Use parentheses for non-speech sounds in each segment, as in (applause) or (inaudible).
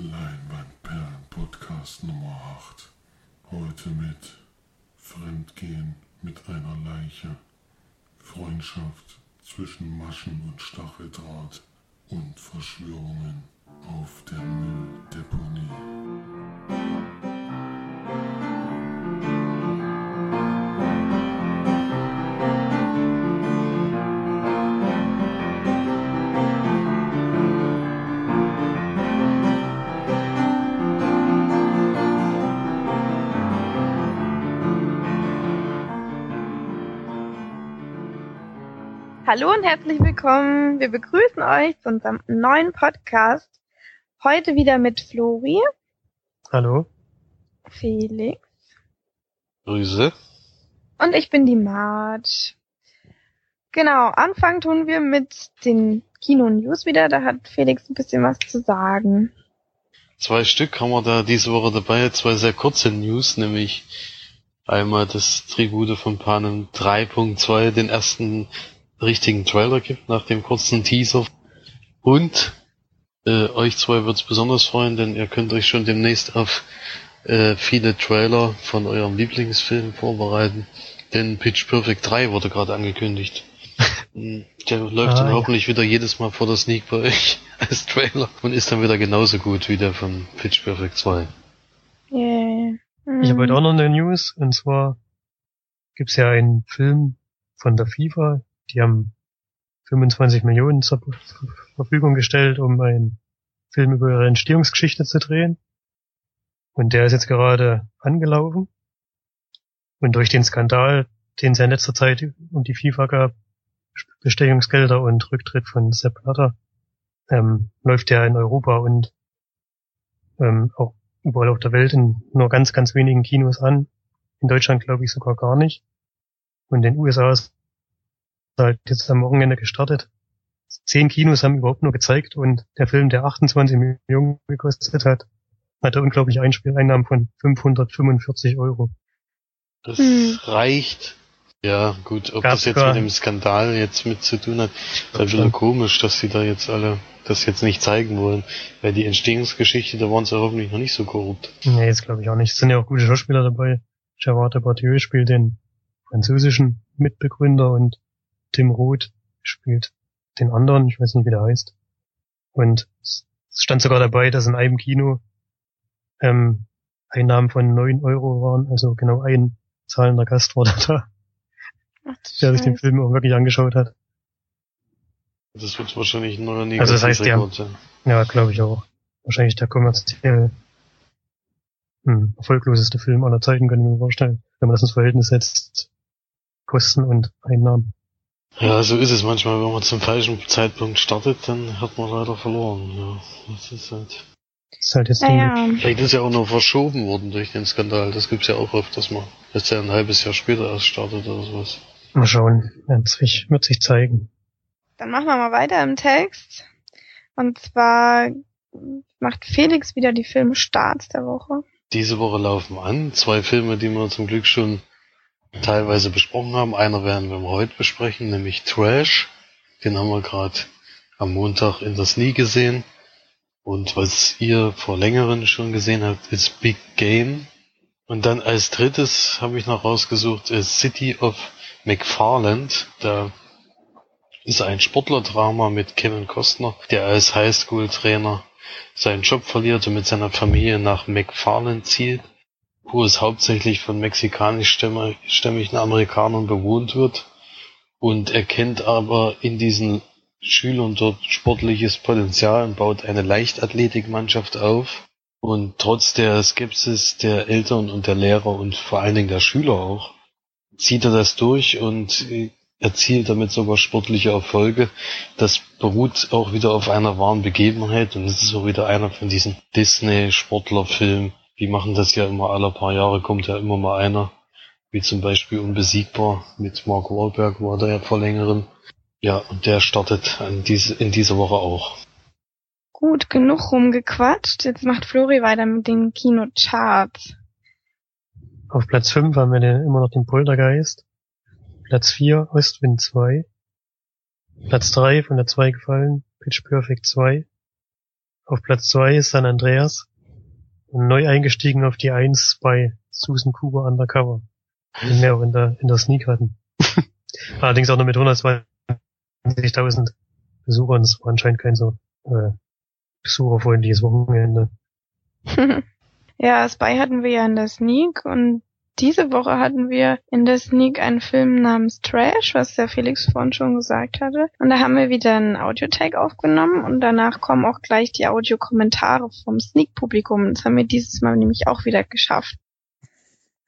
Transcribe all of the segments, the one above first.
Leinwandperlen Podcast Nummer 8. Heute mit Fremdgehen mit einer Leiche, Freundschaft zwischen Maschen und Stacheldraht und Verschwörungen auf der Mülldeponie. Hallo und herzlich willkommen. Wir begrüßen euch zu unserem neuen Podcast. Heute wieder mit Flori, Hallo. Felix Grüße. und ich bin die Marge. Genau, anfangen tun wir mit den Kino-News wieder. Da hat Felix ein bisschen was zu sagen. Zwei Stück haben wir da diese Woche dabei, zwei sehr kurze News, nämlich einmal das Tribute von Panem 3.2, den ersten richtigen Trailer gibt nach dem kurzen Teaser. Und äh, euch zwei wird's besonders freuen, denn ihr könnt euch schon demnächst auf äh, viele Trailer von eurem Lieblingsfilm vorbereiten. Denn Pitch Perfect 3 wurde gerade angekündigt. Mm, (laughs) Der läuft Ah, dann ja. hoffentlich wieder jedes Mal vor der Sneak bei euch (laughs) als Trailer und ist dann wieder genauso gut wie der von Pitch Perfect 2. Yeah. Ich habe heute auch noch eine News, und zwar gibt's ja einen Film von der FIFA, die haben 25 Millionen zur Verfügung gestellt, um einen Film über ihre Entstehungsgeschichte zu drehen. Und der ist jetzt gerade angelaufen. Und durch den Skandal, den es ja in letzter Zeit um die FIFA gab, Bestechungsgelder und Rücktritt von Sepp Blatter, ähm, läuft der in Europa und ähm, auch überall auf der Welt in nur ganz, ganz wenigen Kinos an. In Deutschland glaube ich sogar gar nicht. Und in den USA ist halt jetzt am Wochenende gestartet. Zehn Kinos haben überhaupt nur gezeigt und der Film, der 28 Millionen gekostet hat, hatte unglaubliche Einspieleinnahmen von 545 Euro. Das Hm. reicht. Ja, gut, ob Gab's das jetzt mit dem Skandal jetzt mit zu tun hat, ist Glaub ein bisschen schon. komisch, dass sie da jetzt alle das jetzt nicht zeigen wollen. Weil die Entstehungsgeschichte, da waren sie hoffentlich noch nicht so korrupt. Nee, jetzt glaube ich auch nicht. Es sind ja auch gute Schauspieler dabei. Gerard Depardieu spielt den französischen Mitbegründer und Tim Roth spielt den anderen, ich weiß nicht, wie der heißt. Und es stand sogar dabei, dass in einem Kino ähm, Einnahmen von 9 Euro waren, also genau ein zahlender Gast war (laughs) da, Ach, der sich den. Film auch wirklich angeschaut hat. Das wird wahrscheinlich ein neuer Also das heißt, Negativrekord sein. Ja, glaube ich auch. Wahrscheinlich der kommerziell hm, erfolgloseste Film aller Zeiten, kann ich mir vorstellen. Wenn man das ins Verhältnis setzt, Kosten und Einnahmen. Ja, so ist es manchmal, wenn man zum falschen Zeitpunkt startet, dann hat man leider verloren. Ja, das ist halt. Das ist halt jetzt. Naja, Vielleicht ist ja auch noch verschoben worden durch den Skandal. Das gibt's ja auch oft, dass man jetzt ja ein halbes Jahr später erst startet oder sowas. Mal schauen. Wird sich, wird sich zeigen. dann machen wir mal weiter im Text. Und zwar macht Felix wieder die Filmstarts der Woche. Diese Woche laufen an. Zwei Filme, die wir zum Glück schon teilweise besprochen haben. Einer werden wir heute besprechen, nämlich Trash. Den haben wir gerade am Montag in der Sneak gesehen. Und was ihr vor längeren schon gesehen habt, ist Big Game. Und dann als drittes habe ich noch rausgesucht, ist City of McFarland. Da ist ein Sportlerdrama mit Kevin Costner, der als Highschool-Trainer seinen Job verliert und mit seiner Familie nach McFarland zieht, wo es hauptsächlich von mexikanischstämmigen Amerikanern bewohnt wird. Und er kennt aber in diesen Schülern dort sportliches Potenzial und baut eine Leichtathletikmannschaft auf. Und trotz der Skepsis der Eltern und der Lehrer und vor allen Dingen der Schüler auch, zieht er das durch und erzielt damit sogar sportliche Erfolge. Das beruht auch wieder auf einer wahren Begebenheit und es ist auch wieder einer von diesen Disney-Sportlerfilmen. Die machen das ja immer alle paar Jahre, kommt ja immer mal einer. Wie zum Beispiel Unbesiegbar mit Mark Wahlberg war da ja vor längerem. Ja, und der startet an diese, in dieser Woche auch. Gut, genug rumgequatscht. Jetzt macht Flori weiter mit den Kinocharts. Auf Platz 5 haben wir den, immer noch den Poltergeist. Platz 4 Ostwind 2. Platz 3 von der 2 gefallen, Pitch Perfect 2. Auf Platz zwei ist San Andreas. Und neu eingestiegen auf die Eins bei Susan Cooper Undercover. Den wir auch in der, in der Sneak hatten. (laughs) Allerdings auch nur mit 120.000 Besuchern. Das war anscheinend kein so äh, besucherfreundliches Wochenende. (laughs) ja, Spy hatten wir ja in der Sneak und diese Woche hatten wir in der Sneak einen Film namens Trash, was der Felix vorhin schon gesagt hatte. Und da haben wir wieder einen Audiotag aufgenommen und danach kommen auch gleich die Audiokommentare vom Sneak-Publikum. Das haben wir dieses Mal nämlich auch wieder geschafft.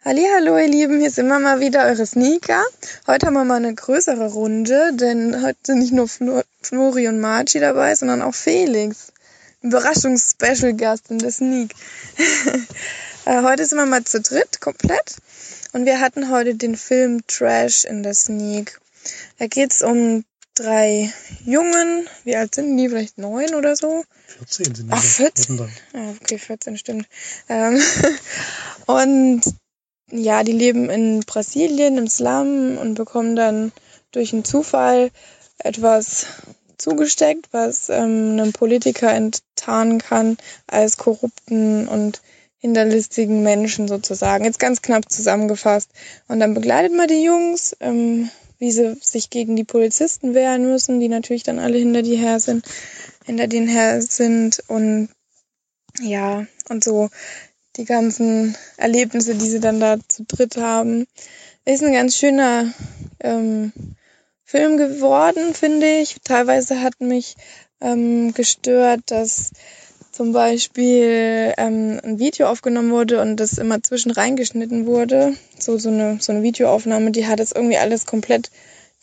Hallo, ihr Lieben, hier sind wir mal wieder, eure Sneaker. Heute haben wir mal eine größere Runde, denn heute sind nicht nur Flori und Marci dabei, sondern auch Felix. Überraschungs-Special-Gast in der Sneak. (laughs) Äh, heute sind wir mal zu dritt komplett und wir hatten heute den Film Trash in der Sneak. Da geht's um drei Jungen, wie alt sind die? Vielleicht neun oder so? 14 sind die. Ach, 14? Ja, okay, 14 stimmt. Ähm, (laughs) und ja, die leben in Brasilien im Slum und bekommen dann durch einen Zufall etwas zugesteckt, was ähm, einem Politiker enttarnen kann als korrupten und hinterlistigen Menschen sozusagen. Jetzt ganz knapp zusammengefasst. Und dann begleitet man die Jungs, ähm, wie sie sich gegen die Polizisten wehren müssen, die natürlich dann alle hinter die her sind, hinter denen her sind und ja, und so die ganzen Erlebnisse, die sie dann da zu dritt haben. Ist ein ganz schöner ähm, Film geworden, finde ich. Teilweise hat mich ähm, gestört, dass zum Beispiel ähm, ein Video aufgenommen wurde und das immer zwischen reingeschnitten wurde. So, so, eine, so eine Videoaufnahme, die hat jetzt irgendwie alles komplett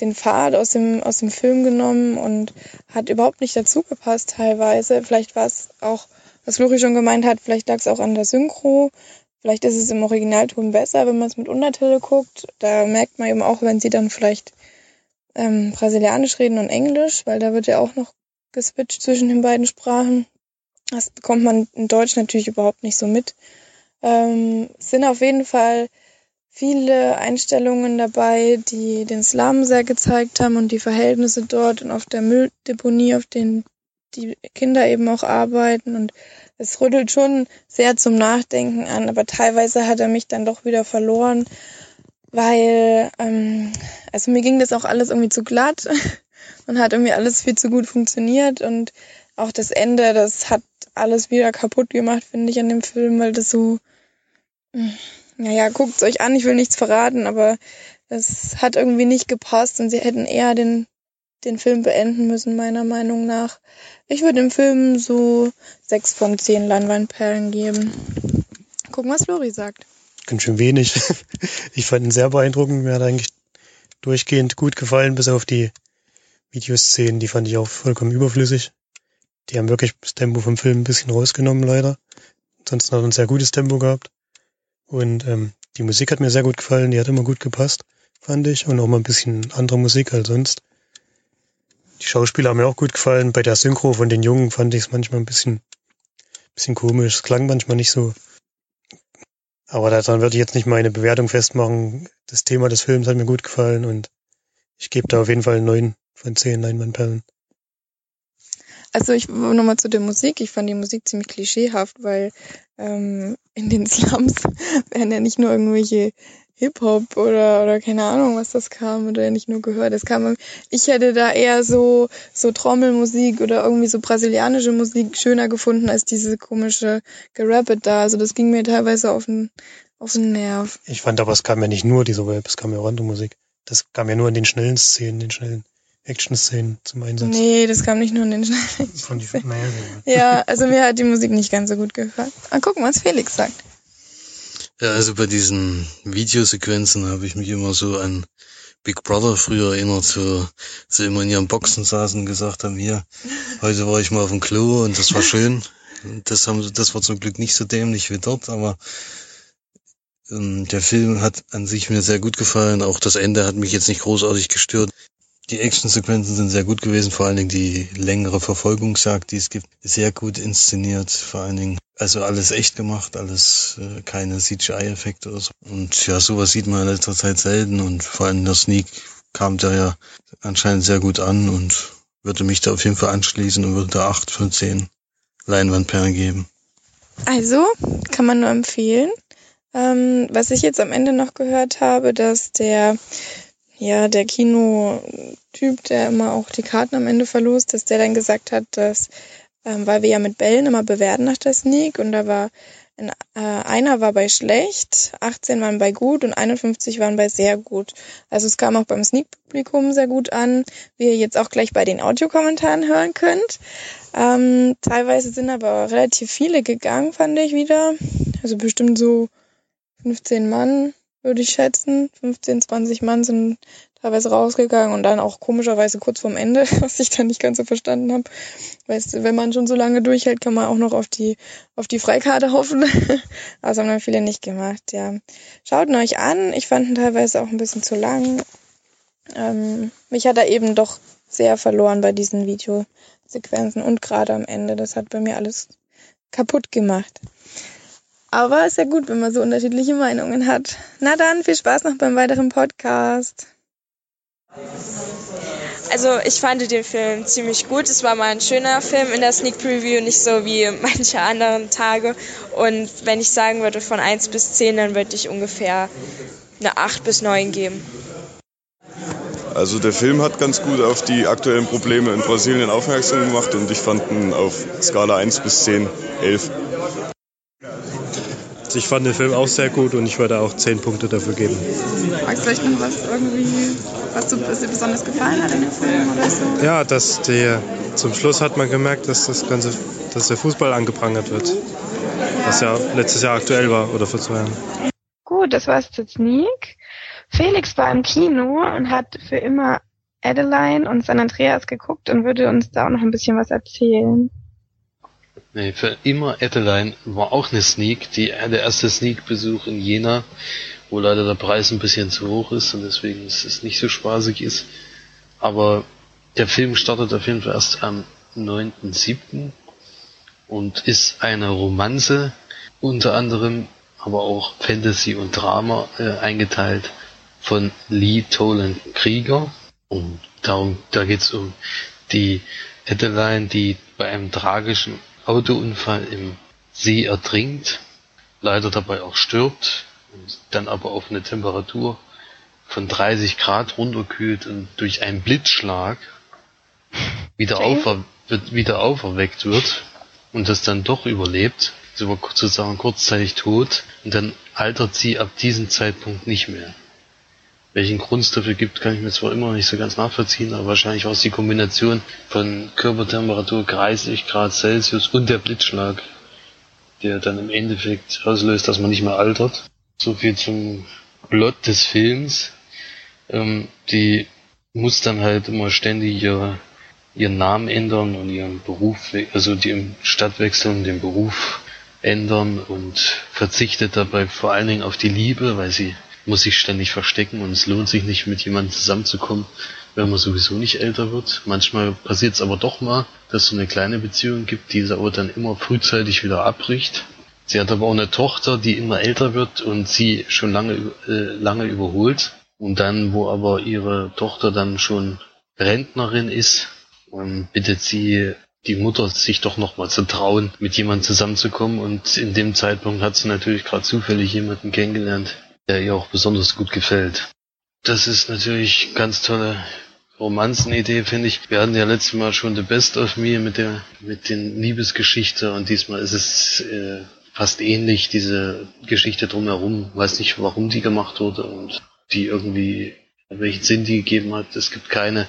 den Pfad aus dem, aus dem Film genommen und hat überhaupt nicht dazu gepasst teilweise. Vielleicht war es auch, was Luri schon gemeint hat, vielleicht lag es auch an der Synchro. Vielleicht ist es im Originalton besser, wenn man es mit Untertitel guckt. Da merkt man eben auch, wenn sie dann vielleicht ähm, Brasilianisch reden und Englisch, weil da wird ja auch noch geswitcht zwischen den beiden Sprachen. Das bekommt man in Deutsch natürlich überhaupt nicht so mit. Ähm, sind auf jeden Fall viele Einstellungen dabei, die den Slum sehr gezeigt haben und die Verhältnisse dort und auf der Mülldeponie, auf denen die Kinder eben auch arbeiten. Und es rüttelt schon sehr zum Nachdenken an, aber teilweise hat er mich dann doch wieder verloren, weil, ähm, also mir ging das auch alles irgendwie zu glatt (laughs) und hat irgendwie alles viel zu gut funktioniert und auch das Ende, das hat alles wieder kaputt gemacht, finde ich, an dem Film, weil das so, hm, naja, guckt's euch an, ich will nichts verraten, aber es hat irgendwie nicht gepasst und sie hätten eher den, den Film beenden müssen, meiner Meinung nach. Ich würde dem Film so sechs von zehn Leinwandperlen geben. Gucken, was Lori sagt. Ganz schön wenig. (laughs) Ich fand ihn sehr beeindruckend. Mir hat eigentlich durchgehend gut gefallen, bis auf die Videoszenen. Die fand ich auch vollkommen überflüssig. Die haben wirklich das Tempo vom Film ein bisschen rausgenommen, leider. Ansonsten hat er ein sehr gutes Tempo gehabt. Und ähm, die Musik hat mir sehr gut gefallen, die hat immer gut gepasst, fand ich. Und auch mal ein bisschen andere Musik als sonst. Die Schauspieler haben mir auch gut gefallen. Bei der Synchro von den Jungen fand ich es manchmal ein bisschen, bisschen komisch. Es klang manchmal nicht so. Aber daran würde ich jetzt nicht meine Bewertung festmachen. Das Thema des Films hat mir gut gefallen und ich gebe da auf jeden Fall neun von zehn Leinwandperlen. Also ich nochmal zu der Musik. Ich fand die Musik ziemlich klischeehaft, weil ähm, in den (laughs) Slums werden ja nicht nur irgendwelche Hip-Hop oder, oder keine Ahnung, was das kam oder nicht nur gehört. Das kam, ich hätte da eher so, so Trommelmusik oder irgendwie so brasilianische Musik schöner gefunden als diese komische Gerappet da. Also das ging mir teilweise auf den, auf den Nerv. Ich fand aber, es kam ja nicht nur diese Rap, es kam ja auch andere Musik. Das kam ja nur in den schnellen Szenen, den schnellen Action-Szenen zum Einsatz. Nee, das kam nicht nur in den Von die, naja, ja, also mir hat die Musik nicht ganz so gut gefallen. Mal gucken, was Felix sagt. Ja, also bei diesen Videosequenzen habe ich mich immer so an Big Brother früher erinnert, so sie immer in ihren Boxen saßen und gesagt haben, hier, heute war ich mal auf dem Klo und das war schön. Das haben, das war zum Glück nicht so dämlich wie dort, aber ähm, der Film hat an sich mir sehr gut gefallen. Auch das Ende hat mich jetzt nicht großartig gestört. Die Actionsequenzen sind sehr gut gewesen, vor allen Dingen die längere Verfolgungsjagd, die es gibt, sehr gut inszeniert, vor allen Dingen, also alles echt gemacht, alles äh, keine CGI-Effekte oder so. Und ja, sowas sieht man in letzter Zeit selten und vor allem der Sneak kam der ja anscheinend sehr gut an und würde mich da auf jeden Fall anschließen und würde da acht von zehn Leinwandperlen geben. Also, kann man nur empfehlen. Ähm, was ich jetzt am Ende noch gehört habe, dass der, ja, der Kinotyp, der immer auch die Karten am Ende verlost, dass der dann gesagt hat, dass, ähm, weil wir ja mit Bällen immer bewerten nach der Sneak und da war in, äh, einer war bei schlecht, 18 waren bei gut und 51 waren bei sehr gut. Also es kam auch beim Sneak-Publikum sehr gut an, wie ihr jetzt auch gleich bei den Audiokommentaren hören könnt. Ähm, teilweise sind aber relativ viele gegangen, fand ich wieder. Also bestimmt so 15 Mann, würde ich schätzen. 15, 20 Mann sind teilweise rausgegangen und dann auch komischerweise kurz vorm Ende, (laughs) was ich dann nicht ganz so verstanden habe. Weißt du, wenn man schon so lange durchhält, kann man auch noch auf die, auf die Freikarte hoffen. (laughs) Das haben dann viele nicht gemacht, ja. Schaut ihn euch an. Ich fand ihn teilweise auch ein bisschen zu lang. Ähm, mich hat er eben doch sehr verloren bei diesen Videosequenzen und gerade am Ende. Das hat bei mir alles kaputt gemacht. Aber ist ja gut, wenn man so unterschiedliche Meinungen hat. Na dann, viel Spaß noch beim weiteren Podcast. Also ich fand den Film ziemlich gut. Es war mal ein schöner Film in der Sneak Preview, nicht so wie (laughs) manche anderen Tage. Und wenn ich sagen würde von 1 bis 10, dann würde ich ungefähr eine 8 bis 9 geben. Also der Film hat ganz gut auf die aktuellen Probleme in Brasilien aufmerksam gemacht und ich fand ihn auf Skala 1 bis 10, 11. Ich fand den Film auch sehr gut und ich würde auch 10 Punkte dafür geben. Magst du vielleicht noch was irgendwie, was, du, was dir besonders gefallen hat in dem Film oder so? Ja, dass der, zum Schluss hat man gemerkt, dass das Ganze, dass der Fußball angeprangert wird. Was ja letztes Jahr aktuell war oder vor zwei Jahren. Gut, das war's zu Sneak. Felix war im Kino und hat für immer Adeline und San Andreas geguckt und würde uns da auch noch ein bisschen was erzählen. Nee, für immer Adeline war auch eine Sneak, die, der erste Sneak-Besuch in Jena, wo leider der Preis ein bisschen zu hoch ist und deswegen es nicht so spaßig ist. Aber der Film startet auf jeden Fall erst am 9.7. und ist eine Romanze, unter anderem, aber auch Fantasy und Drama äh, eingeteilt von Lee Toland Krieger. Und darum, da geht's um die Adeline, die bei einem tragischen Autounfall im See ertrinkt, leider dabei auch stirbt und dann aber auf eine Temperatur von 30 Grad runterkühlt und durch einen Blitzschlag wieder, aufer wird, wieder auferweckt wird und das dann doch überlebt, sie war sozusagen kurzzeitig tot und dann altert sie ab diesem Zeitpunkt nicht mehr. Welchen Grund es dafür gibt, kann ich mir zwar immer nicht so ganz nachvollziehen, aber wahrscheinlich war es die Kombination von Körpertemperatur 30 Grad Celsius und der Blitzschlag, der dann im Endeffekt auslöst, dass man nicht mehr altert. So viel zum Plot des Films. Ähm, die muss dann halt immer ständig ihr, ihren Namen ändern und ihren Beruf, also die im Stadtwechsel und den Beruf ändern und verzichtet dabei vor allen Dingen auf die Liebe, weil sie muss sich ständig verstecken und es lohnt sich nicht, mit jemandem zusammenzukommen, wenn man sowieso nicht älter wird. Manchmal passiert es aber doch mal, dass es so eine kleine Beziehung gibt, die aber dann immer frühzeitig wieder abbricht. Sie hat aber auch eine Tochter, die immer älter wird und sie schon lange, äh, lange überholt. Und dann, wo aber ihre Tochter dann schon Rentnerin ist, ähm, bittet sie die Mutter sich doch nochmal zu trauen, mit jemandem zusammenzukommen. Und in dem Zeitpunkt hat sie natürlich gerade zufällig jemanden kennengelernt, der ihr auch besonders gut gefällt. Das ist natürlich ganz tolle Romanzenidee, finde ich. Wir hatten ja letztes Mal schon The Best of Me mit der, mit den Liebesgeschichte und diesmal ist es äh, fast ähnlich, diese Geschichte drumherum. Weiß nicht, warum die gemacht wurde und die irgendwie, welchen Sinn die gegeben hat. Es gibt keine,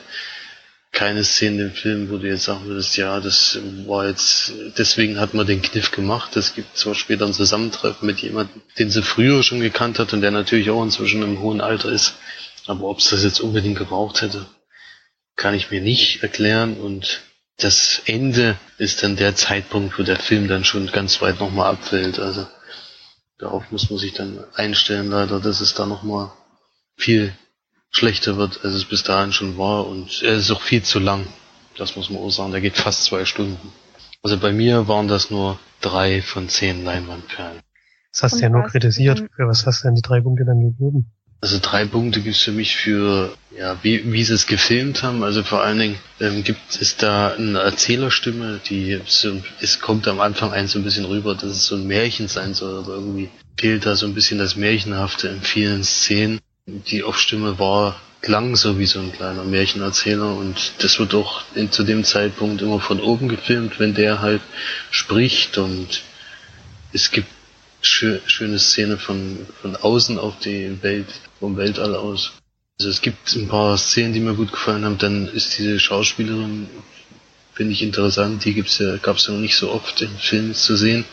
keine Szene im Film, wo du jetzt sagen würdest, ja, das war jetzt, deswegen hat man den Kniff gemacht. Es gibt zwar später ein Zusammentreffen mit jemandem, den sie früher schon gekannt hat und der natürlich auch inzwischen im hohen Alter ist. Aber ob es das jetzt unbedingt gebraucht hätte, kann ich mir nicht erklären und das Ende ist dann der Zeitpunkt, wo der Film dann schon ganz weit nochmal abfällt. Also darauf muss man sich dann einstellen, leider, dass es da nochmal viel schlechter wird, als es bis dahin schon war. Und er ist auch viel zu lang. Das muss man auch sagen. Der geht fast zwei Stunden. Also bei mir waren das nur drei von zehn Leinwandperlen. Das hast du ja nur kritisiert. Für was hast du denn die drei Punkte dann gegeben? Also drei Punkte gibt's für mich für, ja, wie, wie sie es gefilmt haben. Also vor allen Dingen ähm, gibt es da eine Erzählerstimme, die so, es kommt am Anfang ein so ein bisschen rüber, dass es so ein Märchen sein soll, aber irgendwie fehlt da so ein bisschen das Märchenhafte in vielen Szenen. Die Off-Stimme war, klang so wie so ein kleiner Märchenerzähler und das wird auch in, zu dem Zeitpunkt immer von oben gefilmt, wenn der halt spricht und es gibt schö schöne Szene von, von außen auf die Welt, vom Weltall aus. Also es gibt ein paar Szenen, die mir gut gefallen haben. Dann ist diese Schauspielerin, finde ich interessant, die gibt's ja, gab's ja noch nicht so oft in Filmen zu sehen.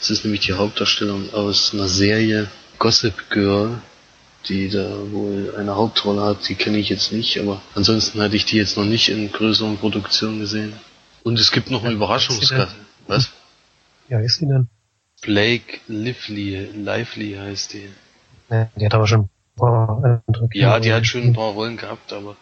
Das ist nämlich die Hauptdarstellung aus einer Serie Gossip Girl, die da wohl eine Hauptrolle hat. Die kenne ich jetzt nicht, aber ansonsten hatte ich die jetzt noch nicht in größeren Produktionen gesehen. Und es gibt noch einen Überraschungsgast. Was? Ja, ist die denn? Blake Lively, Lively heißt die. Ja, die hat aber schon ein paar andere Ja, die hat schon ein paar Rollen gehabt, aber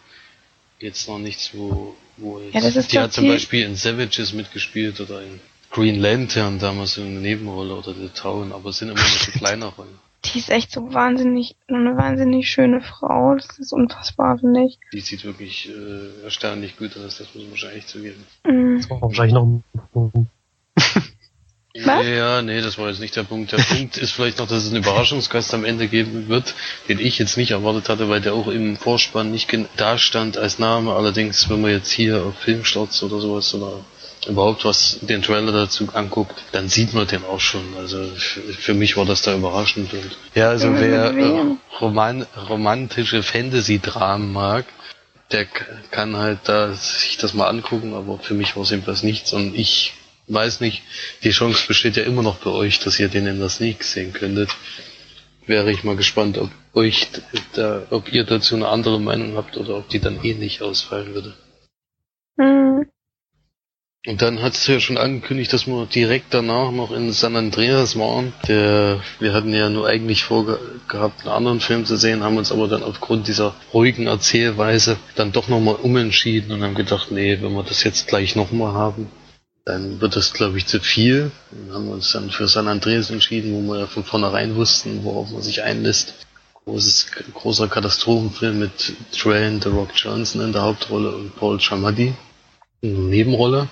jetzt noch nichts, wo, wo jetzt. Ja, das ist die hat zum Beispiel in Savages mitgespielt oder in Green Lantern damals so eine Nebenrolle oder The Town, aber es sind immer nur so (laughs) kleine Rollen. Die ist echt so wahnsinnig, eine wahnsinnig schöne Frau. Das ist unfassbar, finde ich. Die sieht wirklich äh, erstaunlich gut aus, das muss man wahrscheinlich zugeben. Mhm. Das war wahrscheinlich noch ein Punkt. (laughs) Ja, nee, das war jetzt nicht der Punkt. Der Punkt ist vielleicht noch, dass es einen Überraschungsgast am Ende geben wird, den ich jetzt nicht erwartet hatte, weil der auch im Vorspann nicht gen- da stand als Name. Allerdings, wenn man jetzt hier auf Filmstarts oder sowas oder überhaupt was den Trailer dazu anguckt, dann sieht man den auch schon. Also für mich war das da überraschend. Und ja, also wer äh, roman romantische Fantasy-Dramen mag, der k- kann halt da sich das mal angucken, aber für mich war es eben das nichts und ich weiß nicht, die Chance besteht ja immer noch bei euch, dass ihr den in der Sneak sehen könntet. Wäre ich mal gespannt, ob euch da, ob ihr dazu eine andere Meinung habt oder ob die dann ähnlich ausfallen würde. Mhm. Und dann hat es ja schon angekündigt, dass wir direkt danach noch in San Andreas waren. Der, wir hatten ja nur eigentlich vorgehabt, einen anderen Film zu sehen, haben uns aber dann aufgrund dieser ruhigen Erzählweise dann doch nochmal umentschieden und haben gedacht, nee, wenn wir das jetzt gleich nochmal haben, dann wird das, glaube ich, zu viel. Dann haben wir uns dann für San Andreas entschieden, wo wir ja von vornherein wussten, worauf man sich einlässt. Großes, großer Katastrophenfilm mit Train, The Rock Johnson in der Hauptrolle und Paul Giamatti in der Nebenrolle.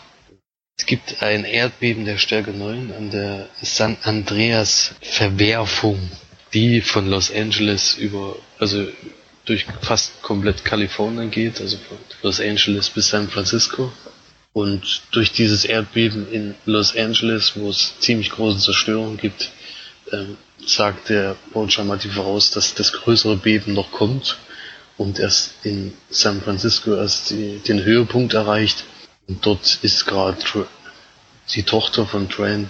Es gibt ein Erdbeben der Stärke 9 an der San Andreas Verwerfung, die von Los Angeles über, also durch fast komplett Kalifornien geht, also von Los Angeles bis San Francisco. Und durch dieses Erdbeben in Los Angeles, wo es ziemlich große Zerstörung gibt, ähm, sagt der Giamatti voraus, dass das größere Beben noch kommt und erst in San Francisco erst die, den Höhepunkt erreicht. Und dort ist gerade die Tochter von Train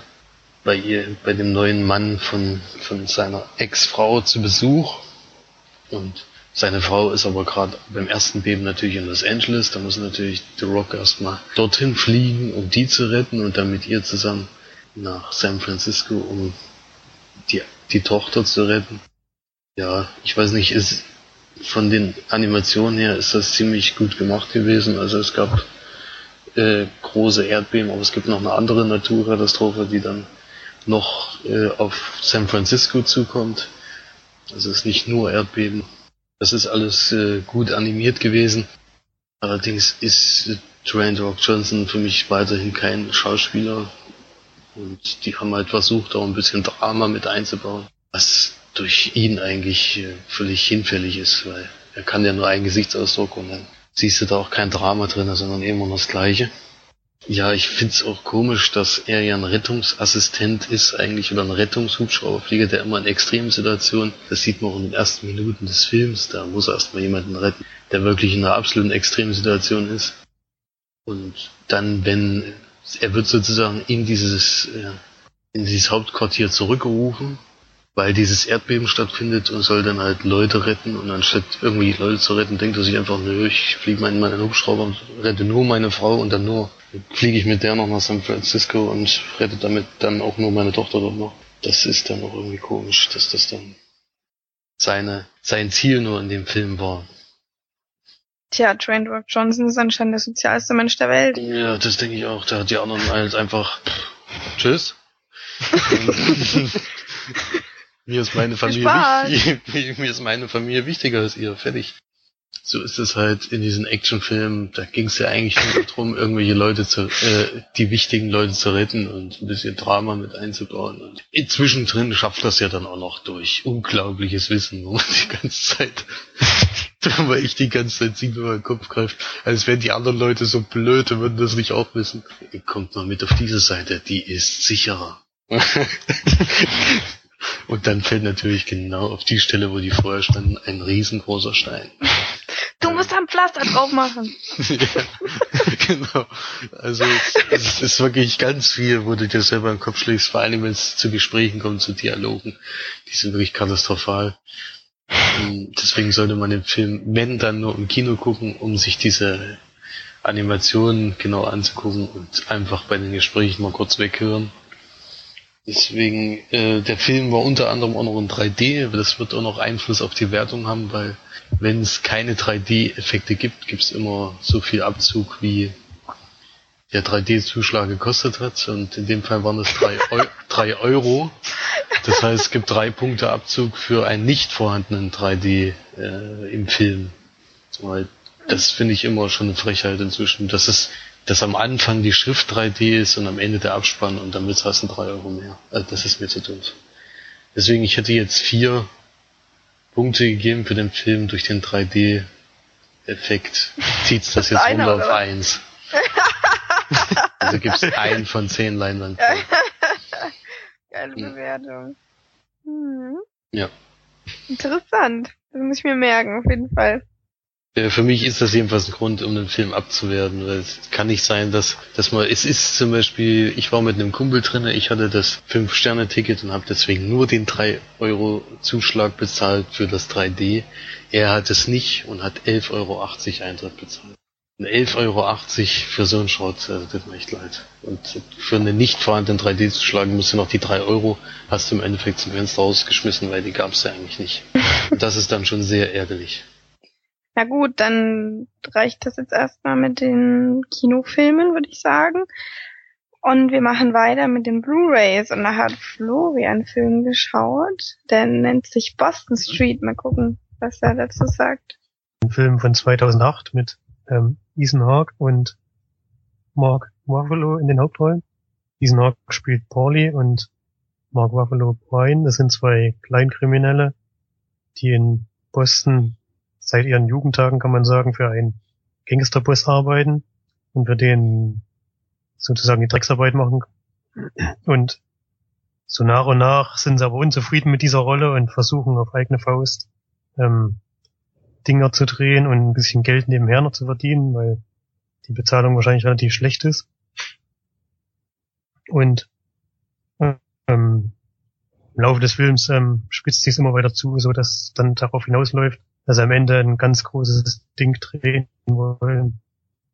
bei ihr, bei dem neuen Mann von, von seiner Ex-Frau zu Besuch. Und seine Frau ist aber gerade beim ersten Beben natürlich in Los Angeles. Da muss natürlich The Rock erstmal dorthin fliegen, um die zu retten und dann mit ihr zusammen nach San Francisco, um die, die Tochter zu retten. Ja, ich weiß nicht, ist von den Animationen her ist das ziemlich gut gemacht gewesen. Also es gab äh, große Erdbeben, aber es gibt noch eine andere Naturkatastrophe, die dann noch äh, auf San Francisco zukommt. Es ist nicht nur Erdbeben. Das ist alles äh, gut animiert gewesen. Allerdings ist äh, Dwayne Rock Johnson für mich weiterhin kein Schauspieler. Und die haben halt versucht, auch ein bisschen Drama mit einzubauen, was durch ihn eigentlich äh, völlig hinfällig ist, weil er kann ja nur einen Gesichtsausdruck und dann siehst du da auch kein Drama drin, sondern immer das Gleiche. Ja, ich find's auch komisch, dass er ja ein Rettungsassistent ist eigentlich oder ein Rettungshubschrauberflieger, der immer in Extremsituationen, das sieht man auch in den ersten Minuten des Films, da muss er erstmal jemanden retten, der wirklich in einer absoluten Extremsituation ist. Und dann, wenn er wird sozusagen in dieses äh, in dieses Hauptquartier zurückgerufen, weil dieses Erdbeben stattfindet und soll dann halt Leute retten und anstatt irgendwie Leute zu retten, denkt er sich einfach, nö, ich fliege mal in meinen Hubschrauber und rette nur meine Frau und dann nur fliege ich mit der noch nach San Francisco und rette damit dann auch nur meine Tochter dort noch. Das ist dann auch irgendwie komisch, dass das dann seine, sein Ziel nur in dem Film war. Tja, Dwayne Rock Johnson ist anscheinend der sozialste Mensch der Welt. Ja, das denke ich auch. Da hat die anderen halt einfach Tschüss. (laughs) (laughs) Mir ist meine Familie wichtig, (laughs) mir ist meine Familie wichtiger als ihr. Fertig. So ist es halt in diesen Actionfilmen. Da ging es ja eigentlich nur darum, (laughs) irgendwelche Leute zu, äh, die wichtigen Leute zu retten und ein bisschen Drama mit einzubauen. Und zwischendrin schafft das ja dann auch noch durch unglaubliches Wissen, wo man (laughs) die ganze Zeit, man echt die ganze Zeit sieht, wenn man den Kopf greift, als wären die anderen Leute so blöd und würden das nicht auch wissen. Kommt mal mit auf diese Seite, die ist sicherer. Und dann fällt natürlich genau auf die Stelle, wo die vorher standen, ein riesengroßer Stein. Du musst da ein Pflaster drauf machen. (laughs) ja, genau. Also es ist wirklich ganz viel, wo du dir selber im Kopf schlägst, vor allem wenn es zu Gesprächen kommt, zu Dialogen. Die sind wirklich katastrophal. Und Deswegen sollte man den Film, wenn dann nur im Kino gucken, um sich diese Animationen genau anzugucken und einfach bei den Gesprächen mal kurz weghören. Deswegen, äh, der Film war unter anderem auch noch in 3D, aber das wird auch noch Einfluss auf die Wertung haben, weil wenn es keine 3D-Effekte gibt, gibt es immer so viel Abzug, wie der 3D-Zuschlag gekostet hat. Und in dem Fall waren es 3 Eu (laughs) drei Euro. Das heißt, es gibt drei Punkte Abzug für einen nicht vorhandenen 3D äh, im Film. Weil das finde ich immer schon eine Frechheit inzwischen. Das ist dass am Anfang die Schrift 3D ist und am Ende der Abspann und damit hast du 3 Euro mehr. Also das ist mir zu doof. Deswegen, ich hätte jetzt vier Punkte gegeben für den Film durch den 3D-Effekt. Zieht's das jetzt Einer, runter auf oder? eins. Also gibt's ein von zehn Leinwand. (laughs) Geile Hm. Bewertung. Hm. Ja. Interessant. Das muss ich mir merken, auf jeden Fall. Äh, Für mich ist das jedenfalls ein Grund, um den Film abzuwerten, weil es kann nicht sein, dass, dass man, es ist zum Beispiel, ich war mit einem Kumpel drinne, ich hatte das 5-Sterne-Ticket und habe deswegen nur den 3 Euro Zuschlag bezahlt für das 3D. Er hat es nicht und hat 11,80 Euro Eintritt bezahlt. Und 11,80 Euro für so einen Schrott, also tut mir echt leid. Und für einen nicht vorhandenen 3D-Zuschlag musst du noch die 3 Euro, hast du im Endeffekt zum Fenster rausgeschmissen, weil die gab es ja eigentlich nicht. Und das ist dann schon sehr ärgerlich. Na gut, dann reicht das jetzt erstmal mit den Kinofilmen, würde ich sagen. Und wir machen weiter mit den Blu-rays. Und da hat Flori einen Film geschaut, der nennt sich Boston Street. Mal gucken, was er dazu sagt. Ein Film von 2008 mit ähm, Ethan Hawke und Mark Ruffalo in den Hauptrollen. Ethan Hawke spielt Paulie und Mark Ruffalo Brian. Das sind zwei Kleinkriminelle, die in Boston seit ihren Jugendtagen, kann man sagen, für einen Gangsterboss arbeiten und für den sozusagen die Drecksarbeit machen. Und so nach und nach sind sie aber unzufrieden mit dieser Rolle und versuchen auf eigene Faust ähm, Dinger zu drehen und ein bisschen Geld nebenher noch zu verdienen, weil die Bezahlung wahrscheinlich relativ schlecht ist. Und ähm, im Laufe des Films ähm, spitzt sich immer weiter zu, so dass dann darauf hinausläuft, dass sie am Ende ein ganz großes Ding drehen wollen,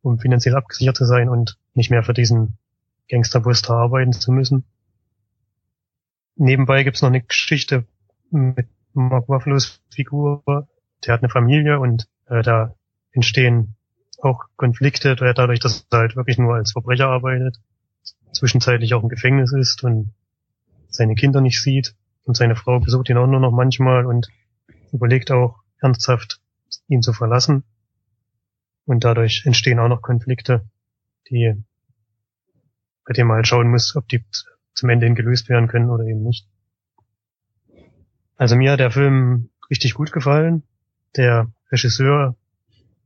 um finanziell abgesichert zu sein und nicht mehr für diesen Gangsterbus da arbeiten zu müssen. Nebenbei gibt's noch eine Geschichte mit Mark Ruffalo's Figur, der hat eine Familie und äh, da entstehen auch Konflikte, da- dadurch, dass er halt wirklich nur als Verbrecher arbeitet, zwischenzeitlich auch im Gefängnis ist und seine Kinder nicht sieht und seine Frau besucht ihn auch nur noch manchmal und überlegt auch ernsthaft, ihn zu verlassen. Und dadurch entstehen auch noch Konflikte, die, bei denen man halt schauen muss, ob die zum Ende hin gelöst werden können oder eben nicht. Also mir hat der Film richtig gut gefallen. Der Regisseur,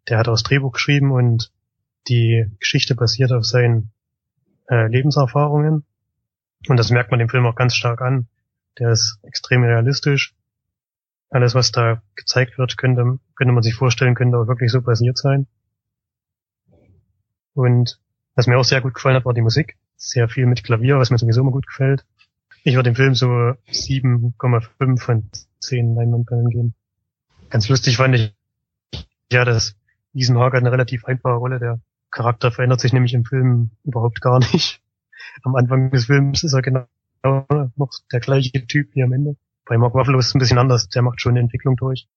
der hat auch das Drehbuch geschrieben und die Geschichte basiert auf seinen äh, Lebenserfahrungen. Und das merkt man dem Film auch ganz stark an. Der ist extrem realistisch. Alles, was da gezeigt wird, könnte, könnte man sich vorstellen, könnte auch wirklich so passiert sein. Und was mir auch sehr gut gefallen hat, war die Musik. Sehr viel mit Klavier, was mir sowieso immer gut gefällt. Ich würde dem Film so 7,5 von 10 Leinwandperlen geben. Ganz lustig fand ich, ja, dass Ethan Hawke hat eine relativ einfache Rolle. Der Charakter verändert sich nämlich im Film überhaupt gar nicht. Am Anfang des Films ist er genau noch der gleiche Typ wie am Ende. Bei Mark Ruffalo ist es ein bisschen anders. Der macht schon eine Entwicklung durch.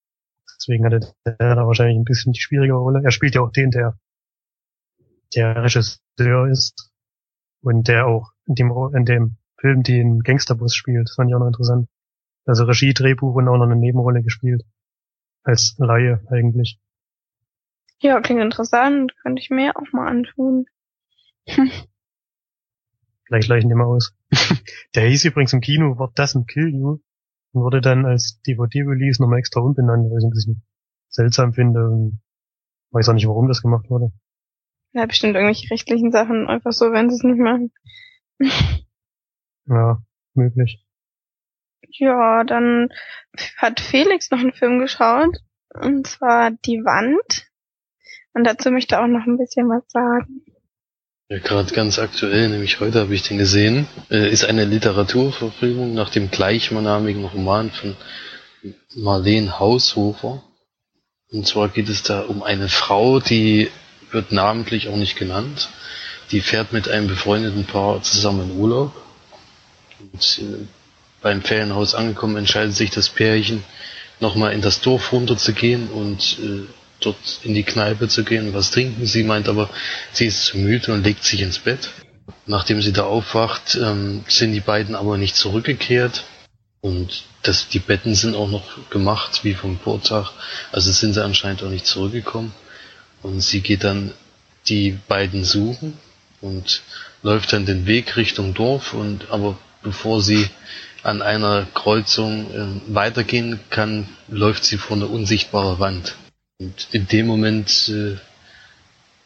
Deswegen hatte er da wahrscheinlich ein bisschen die schwierigere Rolle. Er spielt ja auch den, der der Regisseur ist und der auch in dem, in dem Film den Gangsterbus spielt. Das fand ich auch noch interessant. Also Regie, Drehbuch und auch noch eine Nebenrolle gespielt. Als Laie eigentlich. Ja, klingt interessant. Könnte ich mir auch mal antun. Hm. Vielleicht leichen die mal aus. (laughs) Der hieß übrigens im Kino What Doesn't Kill You wurde dann als DVD-Release nochmal extra umbenannt, was ich ein bisschen seltsam finde und weiß auch nicht, warum das gemacht wurde. Ja, bestimmt irgendwelche rechtlichen Sachen einfach so, wenn sie es nicht machen. ja, möglich. Ja, dann hat Felix noch einen Film geschaut, und zwar Die Wand. Und dazu möchte ich auch noch ein bisschen was sagen. Ja, gerade ganz aktuell, nämlich heute habe ich den gesehen, äh, ist eine Literaturverfilmung nach dem gleichnamigen Roman von Marlene Haushofer. Und zwar geht es da um eine Frau, die wird namentlich auch nicht genannt. Die fährt mit einem befreundeten Paar zusammen in Urlaub. Und äh, beim Ferienhaus angekommen entscheidet sich das Pärchen, nochmal in das Dorf runterzugehen und äh, dort in die Kneipe zu gehen, was trinken. Sie meint aber, sie ist zu müde und legt sich ins Bett. Nachdem sie da aufwacht, ähm, sind die beiden aber nicht zurückgekehrt. Und das, die Betten sind auch noch gemacht, wie vom Vortag. Also sind sie anscheinend auch nicht zurückgekommen. Und sie geht dann die beiden suchen und läuft dann den Weg Richtung Dorf und aber bevor sie an einer Kreuzung äh, weitergehen kann, läuft sie vor eine unsichtbare Wand. Und in dem Moment äh,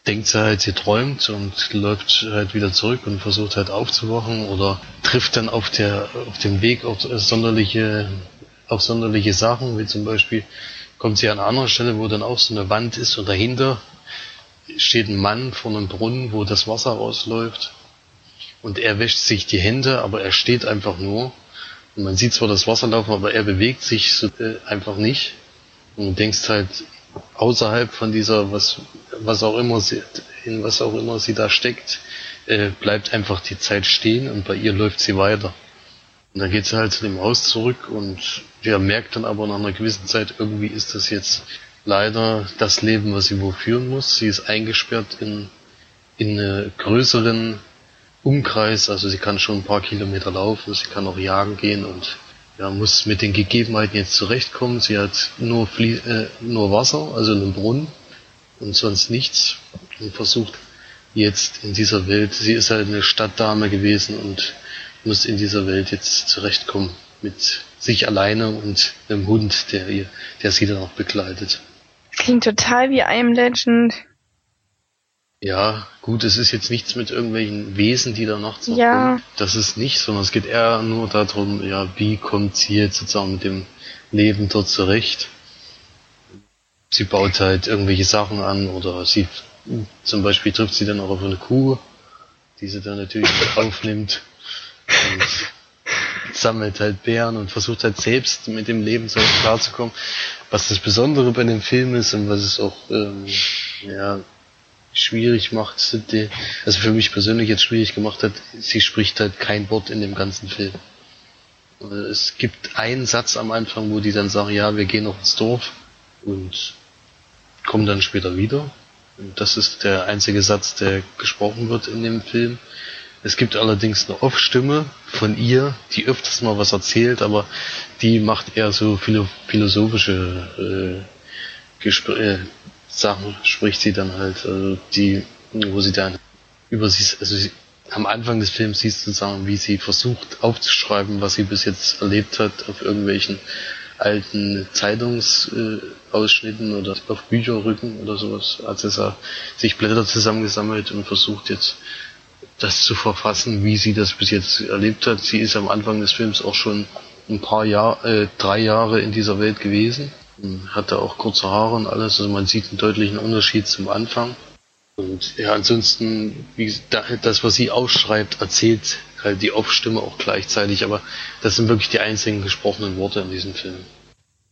denkt sie halt, sie träumt und läuft halt wieder zurück und versucht halt aufzuwachen oder trifft dann auf der auf dem Weg auf sonderliche auf sonderliche Sachen, wie zum Beispiel kommt sie an einer anderen Stelle, wo dann auch so eine Wand ist und dahinter steht ein Mann vor einem Brunnen, wo das Wasser rausläuft und er wäscht sich die Hände, aber er steht einfach nur. Und man sieht zwar das Wasser laufen, aber er bewegt sich so, äh, einfach nicht. Und du denkst halt, außerhalb von dieser, was, was auch immer sie, in was auch immer sie da steckt, äh, bleibt einfach die Zeit stehen und bei ihr läuft sie weiter. Und dann geht sie halt zu dem Haus zurück und ja, merkt dann aber nach einer gewissen Zeit, irgendwie ist das jetzt leider das Leben, was sie wo führen muss. Sie ist eingesperrt in, in einen größeren Umkreis, also sie kann schon ein paar Kilometer laufen, sie kann auch jagen gehen und ja, muss mit den Gegebenheiten jetzt zurechtkommen. Sie hat nur, Flie äh, nur Wasser, also einen Brunnen und sonst nichts und versucht jetzt in dieser Welt, sie ist halt eine Stadtdame gewesen und muss in dieser Welt jetzt zurechtkommen mit sich alleine und einem Hund, der ihr, der sie dann auch begleitet. Klingt total wie I Am Legend. Ja, gut, es ist jetzt nichts mit irgendwelchen Wesen, die da nachts Ja. kommen. Das ist nicht, sondern es geht eher nur darum, ja, wie kommt sie jetzt sozusagen mit dem Leben dort zurecht. Sie baut halt irgendwelche Sachen an oder sie, zum Beispiel trifft sie dann auch auf eine Kuh, die sie dann natürlich aufnimmt und sammelt halt Beeren und versucht halt selbst mit dem Leben so klarzukommen. Was das Besondere bei dem Film ist und was es auch, ähm, ja, schwierig macht, sind die, also für mich persönlich jetzt schwierig gemacht hat, sie spricht halt kein Wort in dem ganzen Film. Es gibt einen Satz am Anfang, wo die dann sagen, ja, wir gehen noch ins Dorf und kommen dann später wieder. Und das ist der einzige Satz, der gesprochen wird in dem Film. Es gibt allerdings eine Off-Stimme von ihr, die öfters mal was erzählt, aber die macht eher so philo philosophische äh, Gespr äh, Sachen, spricht sie dann halt, also die, wo sie dann über sie, also sie, am Anfang des Films siehst du sagen, wie sie versucht aufzuschreiben, was sie bis jetzt erlebt hat, auf irgendwelchen alten Zeitungsausschnitten oder auf Bücherrücken oder sowas. Hat sie sa- sich Blätter zusammengesammelt und versucht jetzt das zu verfassen, wie sie das bis jetzt erlebt hat. Sie ist am Anfang des Films auch schon ein paar Jahre, äh, drei Jahre in dieser Welt gewesen. Und Hatte auch kurze Haare und alles, also man sieht einen deutlichen Unterschied zum Anfang. Und ja, ansonsten, wie das, was sie ausschreibt, erzählt halt die Off-Stimme auch gleichzeitig, aber das sind wirklich die einzigen gesprochenen Worte in diesem Film.